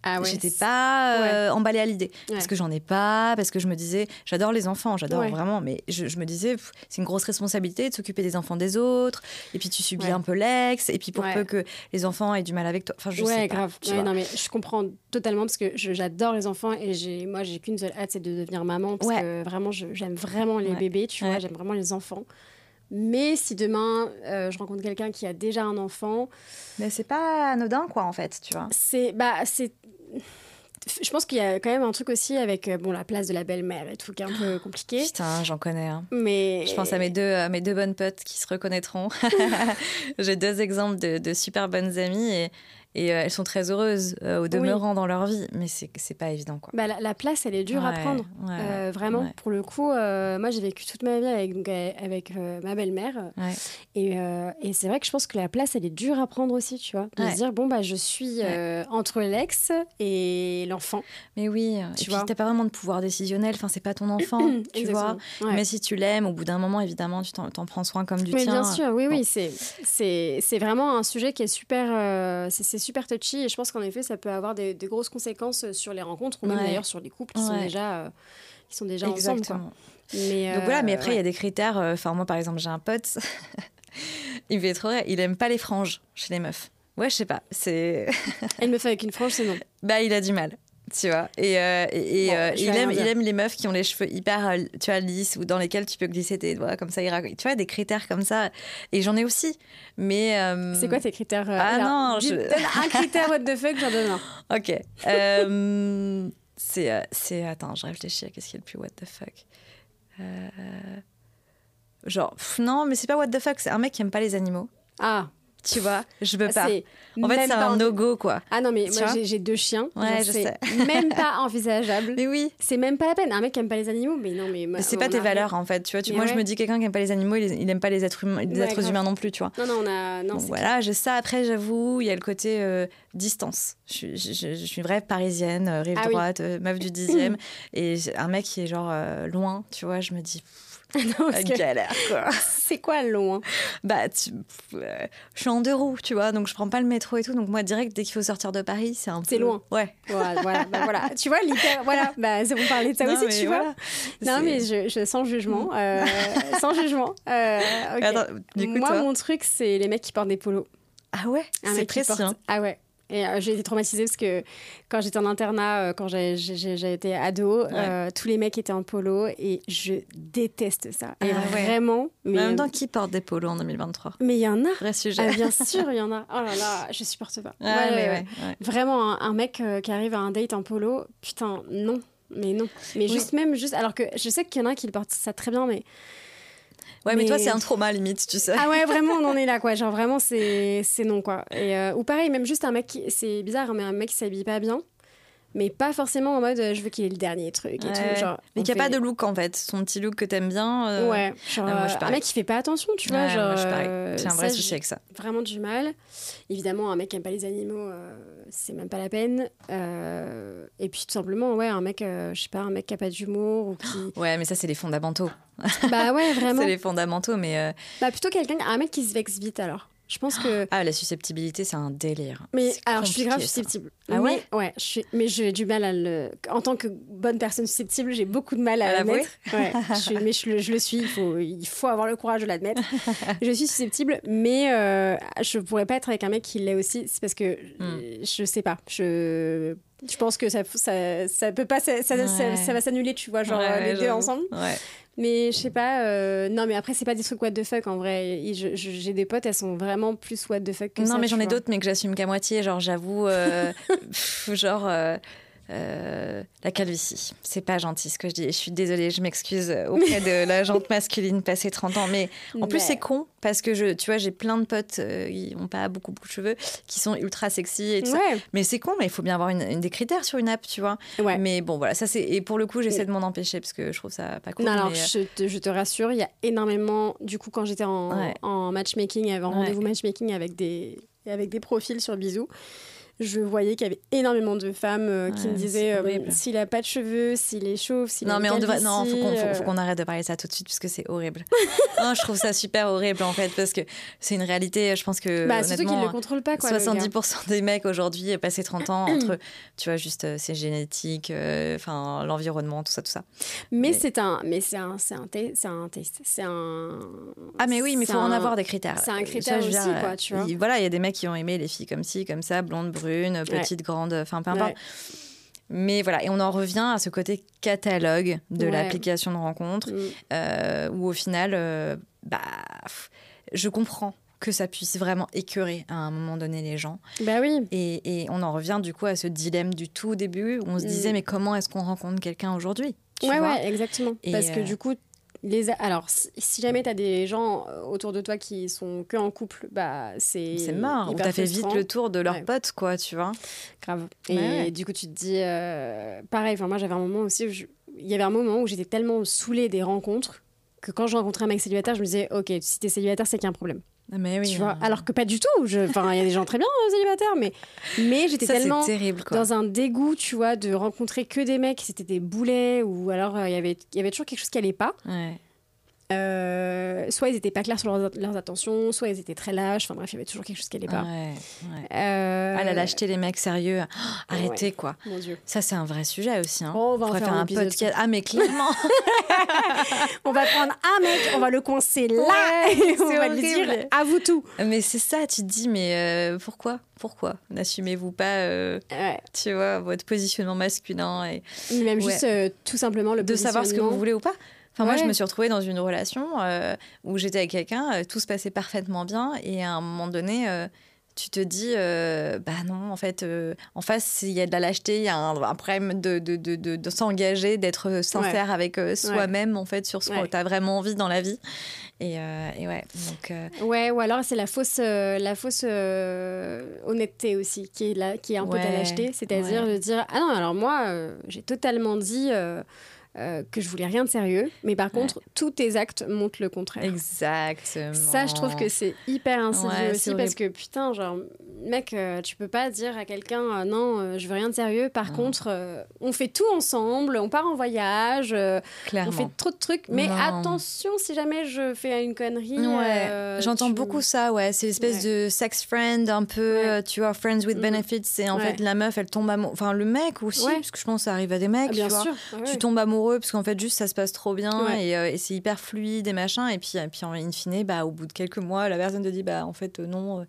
ah J'étais pas euh, emballée à l'idée. Parce que j'en ai pas, parce que je me disais, j'adore les enfants, j'adore vraiment, mais je, me disais, c'est une grosse responsabilité de s'occuper des enfants des autres, et puis tu subis un peu l'ex, et puis pour peu que les enfants aient du mal avec toi. Enfin, je sais pas, grave. non, mais je comprends totalement parce que j'adore les enfants et moi, j'ai qu'une seule hâte, c'est de devenir maman parce que vraiment, j'aime vraiment les bébés, tu vois, j'aime vraiment les enfants. Mais si demain euh, je rencontre quelqu'un qui a déjà un enfant, mais c'est pas anodin quoi en fait, tu vois. C'est bah c'est je pense qu'il y a quand même un truc aussi avec euh, bon la place de la belle-mère et tout qui est un peu compliqué. Putain, j'en connais. Hein. Mais je pense à mes deux mes deux bonnes potes qui se reconnaîtront. J'ai deux exemples de, de, super bonnes amies et, et euh, elles sont très heureuses euh, au demeurant dans leur vie, mais c'est pas évident. Quoi. Bah, la, place, elle est dure à prendre, euh, vraiment. Pour le coup, moi, j'ai vécu toute ma vie avec, avec ma belle-mère. Et, et c'est vrai que je pense que la place, elle est dure à prendre aussi, tu vois. De se dire, bon, bah, je suis entre l'ex et l'enfant. Mais oui, tu vois. pas vraiment de pouvoir décisionnel, enfin, c'est pas ton enfant, tu vois. Mais si tu l'aimes, au bout d'un moment, évidemment, tu t'en prends soin comme du mais tien. bien sûr, oui, oui, c'est vraiment un sujet qui est super. c'est super touchy et je pense qu'en effet, ça peut avoir des, grosses conséquences sur les rencontres ou même d'ailleurs sur les couples qui sont déjà, euh, qui sont déjà ensemble. Mais, Donc voilà, mais après, il y a des critères. Euh, enfin, moi, par exemple, j'ai un pote, il fait trop rire, il aime pas les franges chez les meufs. Ouais, je sais pas. C'est. Une meuf avec une frange, c'est non. Bah, il a du mal tu vois. Et, euh, et, euh, il, aime, il aime les meufs qui ont les cheveux hyper, euh, tu vois, lisses ou dans lesquels tu peux glisser tes doigts comme ça. Tu vois, des critères comme ça. Et j'en ai aussi. Mais. C'est quoi tes critères Ah non, je... un critère what the fuck, j'en donne un. Ok. c'est, c'est. Attends, je réfléchis à qu'est-ce qui est le plus what the fuck. Genre, non, mais c'est pas what the fuck, c'est un mec qui aime pas les animaux. Ah tu vois, je veux pas. En fait, c'est un no-go, quoi. Ah non, mais moi, j'ai deux chiens. Ouais, je sais. même pas envisageable. Mais oui. C'est même pas la peine. Un mec qui aime pas les animaux, mais non, mais. c'est pas tes valeurs, en fait. Tu vois, moi, je me dis, quelqu'un qui aime pas les animaux, il, aime pas les êtres humains, les êtres humains non plus, tu vois. Non, non, on a. Non, voilà, j'ai ça. Après, j'avoue, il y a le côté euh, distance. Je, je, je, suis vraie parisienne, euh, rive ah droite, euh, meuf du dixième. et un mec qui est genre loin, tu vois, je me dis. non, galère, quoi. C'est quoi loin? Bah, tu... Euh, je suis en deux roues, tu vois, donc je prends pas le métro et tout. Donc moi, direct, dès qu'il faut sortir de Paris, c'est un peu... C'est loin. Ouais. Voilà, voilà, bah, voilà. Tu vois, littéralement, voilà, bah, vous parlez de ça aussi, tu vois. Non, mais je, je, sans jugement, euh, sans jugement. Euh, moi, mon truc, c'est les mecs qui portent des polos. Ah ouais C'est précis. Porte... Hein. Ah ouais. Et euh, j'ai été traumatisée parce que quand j'étais en internat, euh, quand j'ai été ado, euh, tous les mecs étaient en polo et je déteste ça. Et ah vraiment. Mais en même temps, qui porte des polos en 2023 Mais il y en a. Vrai sujet. Ah, bien sûr, il y en a. Oh là là, je supporte pas. ouais, vraiment, un, mec qui arrive à un date en polo, putain, non. Mais non. Mais juste même, juste. Alors que je sais qu'il y en a qui portent ça très bien, mais Ouais, mais, toi, c'est un trauma limite, tu sais. Ah ouais, vraiment, on en est là, quoi. Genre, vraiment, c'est non, quoi. Et, euh, ou pareil, même juste un mec, qui... c'est bizarre, mais un mec qui s'habille pas bien mais pas forcément en mode je veux qu'il ait le dernier truc et tout. Genre, mais qui a pas de look en fait, son petit look que t'aimes bien. Euh, ouais, genre, ah, un mec qui fait pas attention, tu vois. genre, J'ai un vrai souci avec ça. Vraiment du mal. Évidemment, un mec qui aime pas les animaux, euh, c'est même pas la peine. Euh, et puis tout simplement, ouais, un mec, je sais pas, un mec qui a pas d'humour ou qui. Ouais, mais ça, c'est les fondamentaux. bah ouais, vraiment. c'est les fondamentaux, mais. Bah plutôt quelqu'un, un mec qui se vexe vite alors. Je pense que. Ah, la susceptibilité, c'est un délire. Mais alors, je suis grave susceptible. Ah ouais Ouais, je suis... mais j'ai du mal à le. En tant que bonne personne susceptible, j'ai beaucoup de mal à, à l'admettre. Ouais, je mais je le, suis, il faut, il faut avoir le courage de l'admettre. je suis susceptible, mais euh, je pourrais pas être avec un mec qui l'est aussi. C'est parce que hmm. je sais pas. Je. Je pense que ça, ça, ça peut pas, ça, ça, ça va s'annuler, tu vois, genre les deux ensemble. Ouais. Mais je sais pas. Euh, non, mais après, c'est pas des trucs what the fuck en vrai. J'ai des potes, elles sont vraiment plus what the fuck que non, ça. Non, mais j'en ai d'autres, mais que j'assume qu'à moitié. Genre, j'avoue, euh, genre. Euh, euh, la calvitie. C'est pas gentil ce que je dis. Je suis désolée, je m'excuse auprès de la jante masculine passée 30 ans. Mais en plus, c'est con parce que je, tu vois, j'ai plein de potes euh, qui n'ont pas beaucoup, beaucoup de cheveux, qui sont ultra sexy et tout ça. Mais c'est con, mais il faut bien avoir une, des critères sur une app, tu vois. Mais bon, voilà, ça c'est. Et pour le coup, j'essaie de m'en empêcher parce que je trouve ça pas cool. Non, alors, je, te, je, te, rassure, il y a énormément. Du coup, quand j'étais en, en matchmaking, en rendez-vous matchmaking avec des avec des profils sur Bisous, je voyais qu'il y avait énormément de femmes euh, qui Ouais, me disaient euh, s'il a pas de cheveux, s'il est chauve, s'il Non, une mais on devrait. Non, faut qu'on faut, faut euh, qu'on arrête de parler de ça tout de suite parce que c'est horrible. non, je trouve ça super horrible en fait parce que c'est une réalité. Je pense que Bah, surtout qu'ils honnêtement, le contrôlent pas, quoi. le gars. 70% des mecs aujourd'hui, passé 30 ans, entre, tu vois, juste euh, c'est génétique, euh, enfin l'environnement, tout ça, tout ça. Mais, Mais- c'est un, mais c'est un, c'est un, c'est un test, c'est un. Ah, mais oui, mais il faut en avoir des critères. c'est un Euh, critère veux aussi, dire, quoi, tu vois. il- Voilà, il y a des mecs qui ont aimé les filles comme ci, comme ça, blondes, brunes, petites, grandes, enfin peu importe. Ouais. Mais voilà, et on en revient à ce côté catalogue de Ouais. l'application de rencontre, Mm. euh, où au final, euh, bah, je comprends que ça puisse vraiment écœurer à un moment donné les gens. Bah oui. Et, et on en revient du coup à ce dilemme du tout début, où on se Mm. disait, mais comment est-ce qu'on rencontre quelqu'un aujourd'hui tu Ouais, ouais, exactement. Et, Parce que euh, du coup, les alors si, si jamais tu as des gens euh, autour de toi qui sont que en couple, bah c'est C'est ou hyper t'as fait vite le tour de leurs Ouais. potes, quoi, tu vois. grave. Et Ouais, du coup, tu te dis euh, pareil, enfin moi j'avais un moment aussi il y avait un moment où j'étais tellement saoulée des rencontres que quand je rencontrais un mec célibataire, je me disais OK, si t'es célibataire, c'est qu'il y a un problème. Ah, Mais oui, tu vois hein. Alors que pas du tout. Enfin, il y a des gens très bien euh, célibataires, mais mais j'étais tellement terrible, dans un dégoût, tu vois, de rencontrer que des mecs, c'était des boulets, ou alors euh, il y avait il y avait toujours quelque chose qui allait pas. Ouais. Euh, soit ils étaient pas clairs sur leurs, leurs attentions, soit ils étaient très lâches. Enfin bref, il y avait toujours quelque chose qui allait pas. Ouais, ouais. Euh, Ah, la lâcheté, les mecs sérieux. Oh, arrêtez, quoi. Mon Dieu. Ça, c'est un vrai sujet aussi. Hein. Oh, on va en faire un épisode podcast. Ah, mais clairement. On va prendre un mec, on va le coincer là, et on va lui dire à vous tout. mais c'est ça, tu te dis, mais euh, pourquoi? Pourquoi? N'assumez-vous pas, euh, Ouais. tu vois, votre positionnement masculin et Même Ouais. juste euh, tout simplement le de savoir ce que vous voulez ou pas Enfin, moi, je me suis retrouvée dans une relation euh, où j'étais avec quelqu'un, euh, tout se passait parfaitement bien, et à un moment donné, euh, tu te dis, euh, bah non, en fait, en face, il y a de la lâcheté, il y a un, un problème de, de, de, de- de s'engager, d'être sincère avec soi-même, en fait, sur ce que tu as vraiment envie dans la vie. Et, et ouais, donc. Ouais, ou alors c'est la fausse, la fausse honnêteté aussi qui est là, qui est un peu de la lâcheté, c'est-à-dire de dire ah non alors moi j'ai totalement dit euh, que je voulais rien de sérieux, mais par contre tous tes actes montrent le contraire. Exactement. Ça, je trouve que c'est hyper insidieux Ouais, aussi parce que putain, genre, mec, euh, tu peux pas dire à quelqu'un euh, non, je veux rien de sérieux. Par Non. contre, on fait tout ensemble, on part en voyage, on fait trop de trucs. Mais Non. attention, si jamais je fais une connerie. Ouais, j'entends tu- beaucoup ça, ouais. C'est l'espèce de sex friend, un peu, tu vois, friends with Mhm. benefits. C'est en fait la meuf, elle tombe amoureux. Enfin, le mec aussi, parce que je pense que ça arrive à des mecs, Ah, bien tu vois. sûr. Tu tombes amoureux parce qu'en fait, juste ça se passe trop bien Ouais. et, euh, et c'est hyper fluide et machin. Et puis, et puis en in fine, bah, au bout de quelques mois, la personne te dit, bah, en fait, euh, non. euh,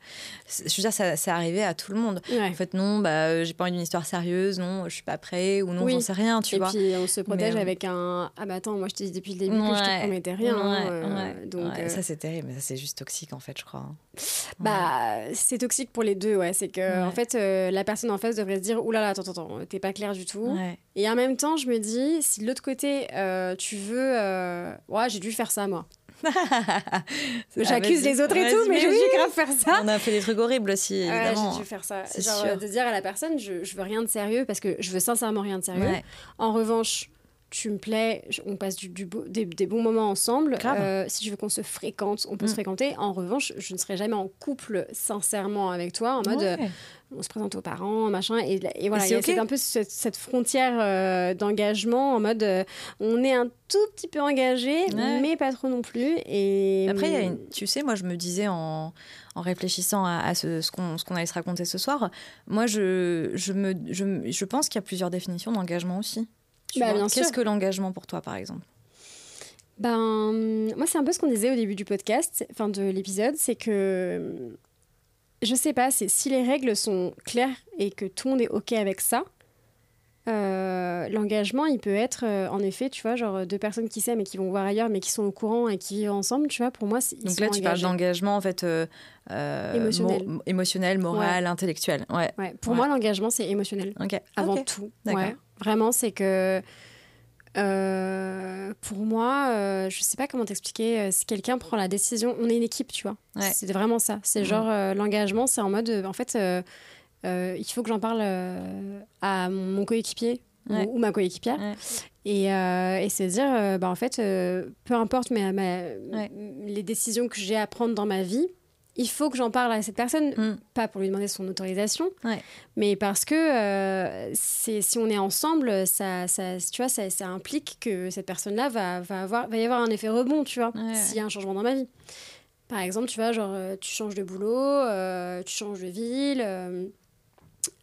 je veux dire, ça, c'est arrivé à tout le monde. Ouais. En fait, non, bah, j'ai pas envie d'une histoire sérieuse, non, je suis pas prêt, ou non, Oui. j'en sais rien, tu et vois. puis on se protège Mais, avec un ah bah attends moi je t'ai dit depuis le début que je te Ouais. promettais rien hein, Ouais, ouais, donc ouais, Ça, c'est terrible, mais ça, c'est juste toxique, en fait, je crois. hein. Bah, c'est toxique pour les deux, ouais. C'est que, Ouais. en fait, la personne en face devrait se dire là, attends, attends, attends, t'es pas clair du tout. Ouais. Et en même temps, je me dis Si de l'autre côté, euh, tu veux. euh, Ouais, j'ai dû faire ça, moi. J'accuse Ah, vas-y. les autres et tout, mais mais j'ai oui. grave faire ça. On a fait des trucs horribles aussi, Ouais, évidemment. j'ai dû faire ça. C'est Genre, sûr. de dire à la personne je, je veux rien de sérieux parce que je veux sincèrement rien de sérieux. Ouais. En revanche, tu me plais, on passe du, du beau- des, des bons moments ensemble. Grave. Euh, si tu veux qu'on se fréquente, on peut Mm. se fréquenter. En revanche, je ne serai jamais en couple sincèrement avec toi, en mode euh, Ouais. On se présente aux parents, machin. Et, et voilà, c'est cette- ok. un peu cette, cette frontière euh, d'engagement en mode euh, on est un tout petit peu engagé, Ouais. mais pas trop non plus. Et Après, il y a une- tu sais, moi, je me disais en, en réfléchissant à, à ce, ce qu'on allait se raconter ce soir, moi, je, je, me, je, je pense qu'il y a plusieurs définitions d'engagement aussi. Bah. Qu'est-ce que l'engagement pour toi, par exemple? Ben, moi, c'est un peu ce qu'on disait au début du podcast, enfin de l'épisode, c'est que je sais pas, c'est si les règles sont claires et que tout le monde est ok avec ça. euh, L'engagement, il peut être euh, en effet, tu vois, genre deux personnes qui s'aiment et qui vont voir ailleurs, mais qui sont au courant et qui vivent ensemble, tu vois. Pour moi, c'est- ils Donc là, tu parles d'engagement, en fait, euh, euh, Émotionnel. mo- émotionnel, moral, intellectuel. Ouais. Ouais, pour Ouais. moi, l'engagement, c'est émotionnel. Ok. avant Ok. tout. Vraiment, c'est que euh, pour moi, euh, je sais pas comment t'expliquer. euh, si quelqu'un prend la décision, on est une équipe, tu vois. Ouais. C'est vraiment ça. C'est genre euh, l'engagement, c'est en mode, en fait, il faut que j'en parle à mon, coéquipier ou- Ouais. ou, ma coéquipière. Ouais. Et, et c'est dire, bah, en fait, peu importe mais, les décisions que j'ai à prendre dans ma vie, il faut que j'en parle à cette personne, Mm. pas pour lui demander son autorisation, Ouais. mais parce que euh, c'est, si on est ensemble, ça, ça, tu vois, ça, ça implique que cette personne-là va, va, avoir, va y avoir un effet rebond, tu vois, Ouais, s'il y a un changement dans ma vie. Par exemple, tu vois, genre, euh, tu changes de boulot, euh, tu changes de ville.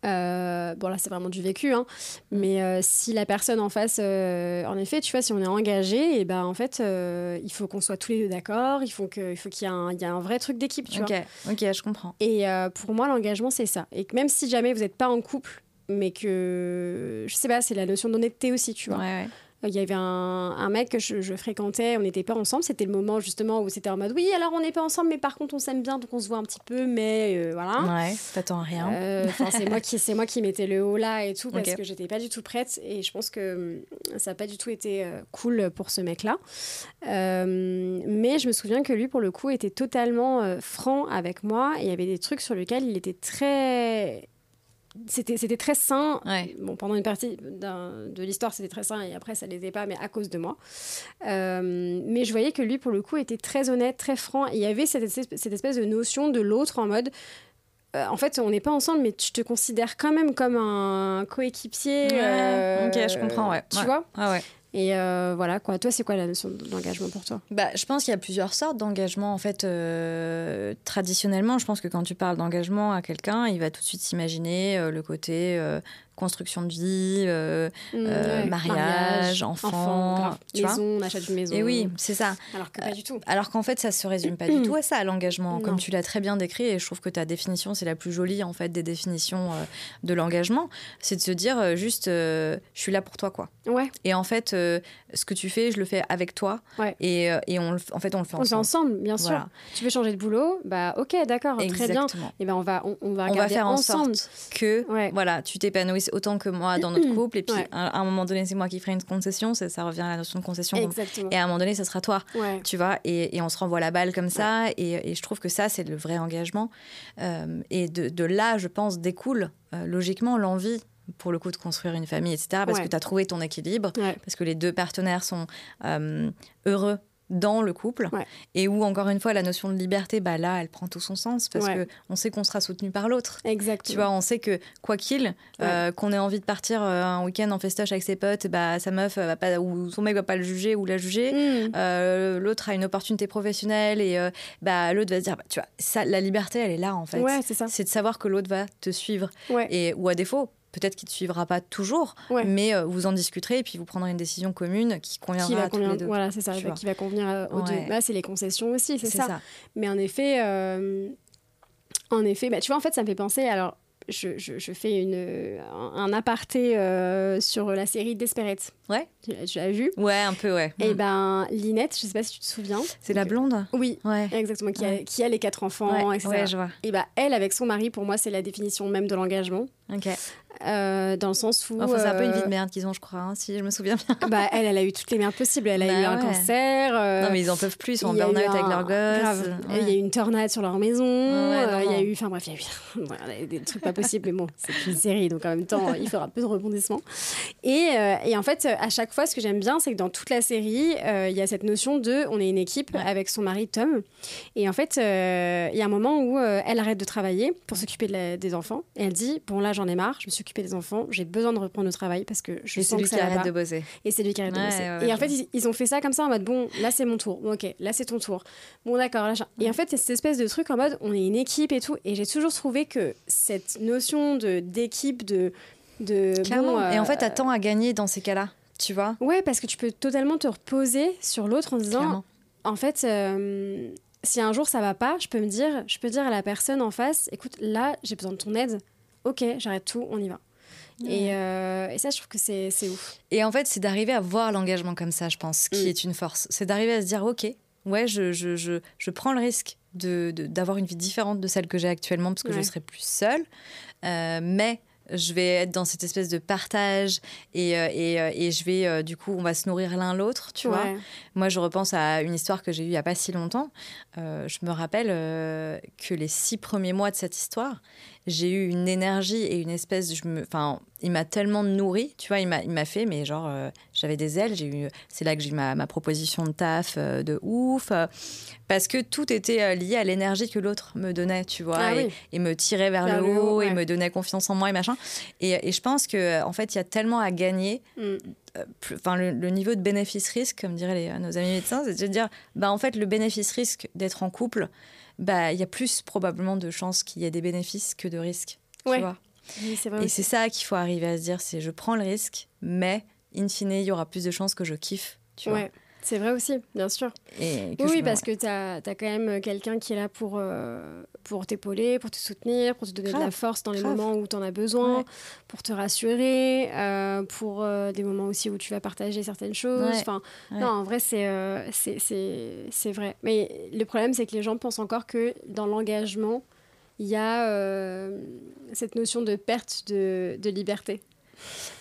Euh, bon, là, c'est vraiment du vécu, hein, mais euh, si la personne en face, euh, en effet, tu vois, si on est engagé, et ben en fait, il faut qu'on soit tous les deux d'accord, il faut qu'il y ait un, vrai truc d'équipe, tu vois. Ok, ok, je comprends. Et pour moi, l'engagement, c'est ça. Et que même si jamais vous n'êtes pas en couple, mais que, je sais pas, c'est la notion d'honnêteté aussi, tu vois. Ouais, ouais. Euh, Il y avait un, un mec que je, je fréquentais, on n'était pas ensemble. C'était le moment justement où c'était en mode oui, alors on n'est pas ensemble, mais par contre on s'aime bien, donc on se voit un petit peu, mais euh, voilà. Ouais, t'attends à rien. Euh, c'est moi qui c'est moi qui mettais le haut là et tout parce Ok. que j'étais pas du tout prête et je pense que hum, ça a pas du tout été cool pour ce mec là mais je me souviens que lui pour le coup était totalement franc avec moi et il y avait des trucs sur lesquels il était très c'était c'était très sain Ouais. bon pendant une partie de l'histoire c'était très sain et après ça l'était pas mais à cause de moi Euh, mais je voyais que lui pour le coup était très honnête très franc et il y avait cette espèce, cette espèce de notion de l'autre en mode euh, en fait, on n'est pas ensemble, mais je te considère quand même comme un coéquipier. Ouais, euh, ok, je comprends, ouais. Tu Ouais. vois? Ah ouais. Et euh, voilà, quoi. Toi, c'est quoi la notion d'engagement pour toi? Bah, je pense qu'il y a plusieurs sortes d'engagement. En fait, euh, traditionnellement, je pense que quand tu parles d'engagement à quelqu'un, il va tout de suite s'imaginer euh, le côté construction de vie, euh, Euh, mariage, enfant, tu vois. maison, on achète une maison. et oui, c'est ça. Alors que pas du tout. Alors qu'en fait, ça se résume pas du tout à ça, l'engagement, Non. comme tu l'as très bien décrit. Et je trouve que ta définition, c'est la plus jolie en fait des définitions euh, de l'engagement. C'est de se dire euh, juste, euh, je suis là pour toi, quoi. Ouais, Et en fait, euh, ce que tu fais, je le fais avec toi. Ouais. Et, euh, et on le, en fait, on le fait on le fait ensemble. ensemble, bien sûr. Voilà. Tu veux changer de boulot Bah, ok, d'accord, très bien. Et ben, on va, on, on va On va regarder faire en ensemble. sorte que Ouais. voilà, tu autant que moi dans notre couple. Et puis, Ouais. à, à un moment donné, c'est moi qui ferai une concession. Ça, ça revient à la notion de concession. Exactement. Et à un moment donné, ça sera toi. Ouais. tu vois, et, et on se renvoie la balle comme ça, et, et je trouve que ça, c'est le vrai engagement. Euh, et de, de là, je pense, découle euh, logiquement l'envie, pour le coup, de construire une famille, etc., parce que tu as trouvé ton équilibre, parce que les deux partenaires sont euh, heureux dans le couple, Ouais. et où, encore une fois, la notion de liberté, bah, là, elle prend tout son sens, parce Ouais. que on sait qu'on sera soutenu par l'autre. Exactement. Tu vois, on sait que quoi qu'il, euh, qu'on ait envie de partir euh, un week-end en festoche avec ses potes, bah, sa meuf euh, va pas, ou son mec va pas le juger ou la juger. Mm. Euh, l'autre a une opportunité professionnelle et bah, l'autre va se dire, bah, tu vois, ça, la liberté, elle est là en fait. Ouais, c'est de savoir que l'autre va te suivre. Et, ou à défaut, peut-être qu'il ne te suivra pas toujours, Ouais. mais euh, vous en discuterez et puis vous prendrez une décision commune qui conviendra Qui va à tous les deux. voilà, c'est ça, vois. qui va convenir euh, aux Ouais. deux. Là, c'est les concessions aussi, c'est ça. ça. Mais en effet, euh, en effet, bah, tu vois, en fait, ça me fait penser. Alors, je, je- je fais une, un, un aparté sur la série Desperate. Ouais. Tu, l'as- tu l'as vu Ouais, un peu, ouais. Et Mm. ben, Linette, je sais pas si tu te souviens. C'est la blonde? Oui, Ouais. exactement, qui, a, Ouais. qui a les quatre enfants, Ouais, etc. ouais, je vois. Et bah, elle, avec son mari, pour moi, c'est la définition même de l'engagement. Ok. Euh, dans le sens où. Enfin, c'est un peu une vie euh, de merde qu'ils ont, je crois, hein, si je me souviens bien. bah, elle, elle a eu toutes les merdes possibles. Elle a Bah eu un cancer. euh, non, mais ils en peuvent plus, ils sont en burn-out avec leurs gosses. Ouais. Il y a eu une tornade sur leur maison. Ouais, il y a eu, enfin bref, il y a eu des trucs pas possibles, mais bon, c'est une série, donc en même temps, il un peu de rebondissement. Et, euh, et en fait, à chaque fois, ce que j'aime bien, c'est que dans toute la série, il y a cette notion de, on est une équipe avec son mari Tom. Et en fait, il y a un moment où elle arrête de travailler pour s'occuper de des enfants. Et elle dit, bon là, j'en ai marre, je me suis des enfants, j'ai besoin de reprendre le travail parce que je Et sens que ça qui va arrête pas. de bosser. Et c'est lui qui arrête de bosser. ouais, et en fait, ils, ils ont fait ça comme ça en mode bon, là c'est mon tour. Bon, ok, là c'est ton tour. Bon, d'accord, là. Et en fait, c'est cette espèce de truc en mode on est une équipe et tout. Et j'ai toujours trouvé que cette notion de d'équipe, de. de Clairement. bon, Et en fait, euh, t'as tant à gagner dans ces cas-là, tu vois Ouais, parce que tu peux totalement te reposer sur l'autre en disant Clairement. en fait. euh, si un jour ça va pas, je peux me dire, je peux dire à la personne en face, écoute, là j'ai besoin de ton aide. Ok, j'arrête tout, on y va. Et, euh, et ça, je trouve que c'est ouf. Et en fait, c'est d'arriver à voir l'engagement comme ça, je pense, qui Mm. est une force. C'est d'arriver à se dire, OK, ouais, je, je, je, je prends le risque de- de- d'avoir une vie différente de celle que j'ai actuellement, parce que je Ouais. serai plus seule. Euh, mais je vais être dans cette espèce de partage et, euh, et, et je vais, du coup, on va se nourrir l'un l'autre, tu vois. Moi, je repense à une histoire que j'ai eue il n'y a pas si longtemps. Euh, je me rappelle euh, que les six premiers mois de cette histoire, j'ai eu une énergie et une espèce, je me, enfin, il m'a tellement nourri, tu vois, il m'a, il m'a fait, mais genre, euh, j'avais des ailes, j'ai eu, c'est là que j'ai eu ma, ma proposition de taf euh, de ouf, euh, parce que tout était lié à l'énergie que l'autre me donnait, tu vois, Ah et, oui. et me tirait vers, Vers le le haut, et me donnait confiance en moi et machin. Et, et je pense que, en fait, il y a tellement à gagner Mm. enfin le, le niveau de bénéfice-risque, comme diraient les- nos amis médecins, c'est de dire, bah en fait le bénéfice-risque d'être en couple, bah il y a plus probablement de chances qu'il y ait des bénéfices que de risques. tu Ouais. vois. Oui, c'est vrai. Et c'est ça qu'il faut arriver à se dire, c'est je prends le risque, mais in fine il y aura plus de chances que je kiffe, tu vois. C'est vrai aussi, bien sûr. Et Oui, parce que tu as, quand même quelqu'un qui est là pour, euh, pour t'épauler, pour te soutenir, pour te donner de la force dans les grave. moments où tu en as besoin, Ouais. pour te rassurer, euh, pour euh, des moments aussi où tu vas partager certaines choses. Ouais, Enfin, ouais. Non, en vrai, c'est euh, vrai. Mais le problème, c'est que les gens pensent encore que dans l'engagement, il y a euh, cette notion de perte de, de liberté.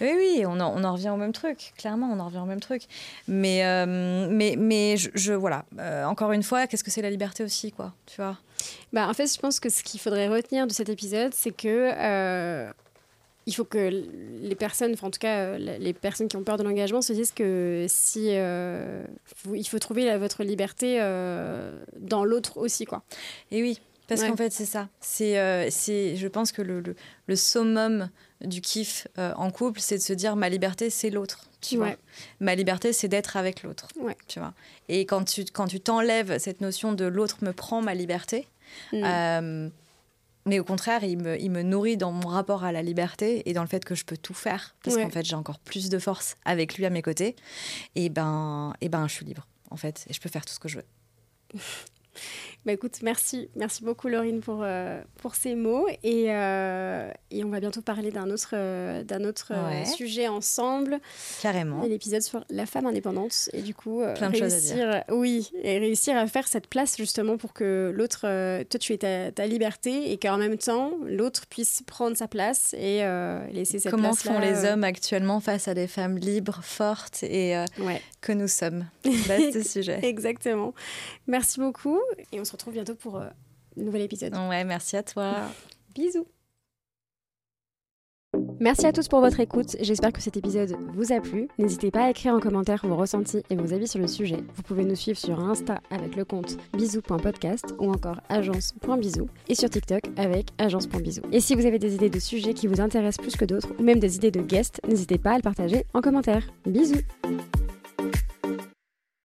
Oui, oui, on en, on en revient au même truc, clairement, on en revient au même truc. Mais, euh, mais, mais je, je- voilà, Euh, encore une fois, qu'est-ce que c'est la liberté aussi, quoi, tu vois? Bah, en fait, je pense que ce qu'il faudrait retenir de cet épisode, c'est que euh, il faut que les personnes, enfin, en tout cas les personnes qui ont peur de l'engagement, se disent que si vous- il faut trouver la- votre liberté dans l'autre aussi, quoi. Et oui, parce Ouais. qu'en fait, c'est ça. C'est, c'est, je pense que le, le, le summum du kiff euh, en couple, c'est de se dire ma liberté, c'est l'autre. Tu vois. Ma liberté, c'est d'être avec l'autre. Ouais. Tu vois Et quand tu, quand tu t'enlèves cette notion de l'autre me prend ma liberté, Mm. euh, mais au contraire, il me, il me nourrit dans mon rapport à la liberté et dans le fait que je peux tout faire. Parce Ouais. qu'en fait, j'ai encore plus de force avec lui à mes côtés. Et ben, et ben je suis libre, en fait. Et je peux faire tout ce que je veux. Bah écoute, merci, merci beaucoup Laurine pour, euh, pour ces mots et, euh, et on va bientôt parler d'un autre, euh, d'un autre Ouais. sujet ensemble, Carrément. L'épisode sur la femme indépendante et du coup Plein de choses à réussir, oui, et réussir à faire cette place justement pour que l'autre, toi tu aies ta, ta liberté et qu'en même temps l'autre puisse prendre sa place et laisser cette Comment place font les hommes actuellement face à des femmes libres, fortes et Ouais, que nous sommes Vaste sujet. exactement. Merci beaucoup et on se retrouve bientôt pour euh, un nouvel épisode. Ouais, merci à toi. Bisous. Merci à tous pour votre écoute. J'espère que cet épisode vous a plu. N'hésitez pas à écrire en commentaire vos ressentis et vos avis sur le sujet. Vous pouvez nous suivre sur Insta avec le compte bisous.podcast ou encore agence.bisous et sur TikTok avec agence.bisous. Et si vous avez des idées de sujets qui vous intéressent plus que d'autres ou même des idées de guests, n'hésitez pas à le partager en commentaire. Bisous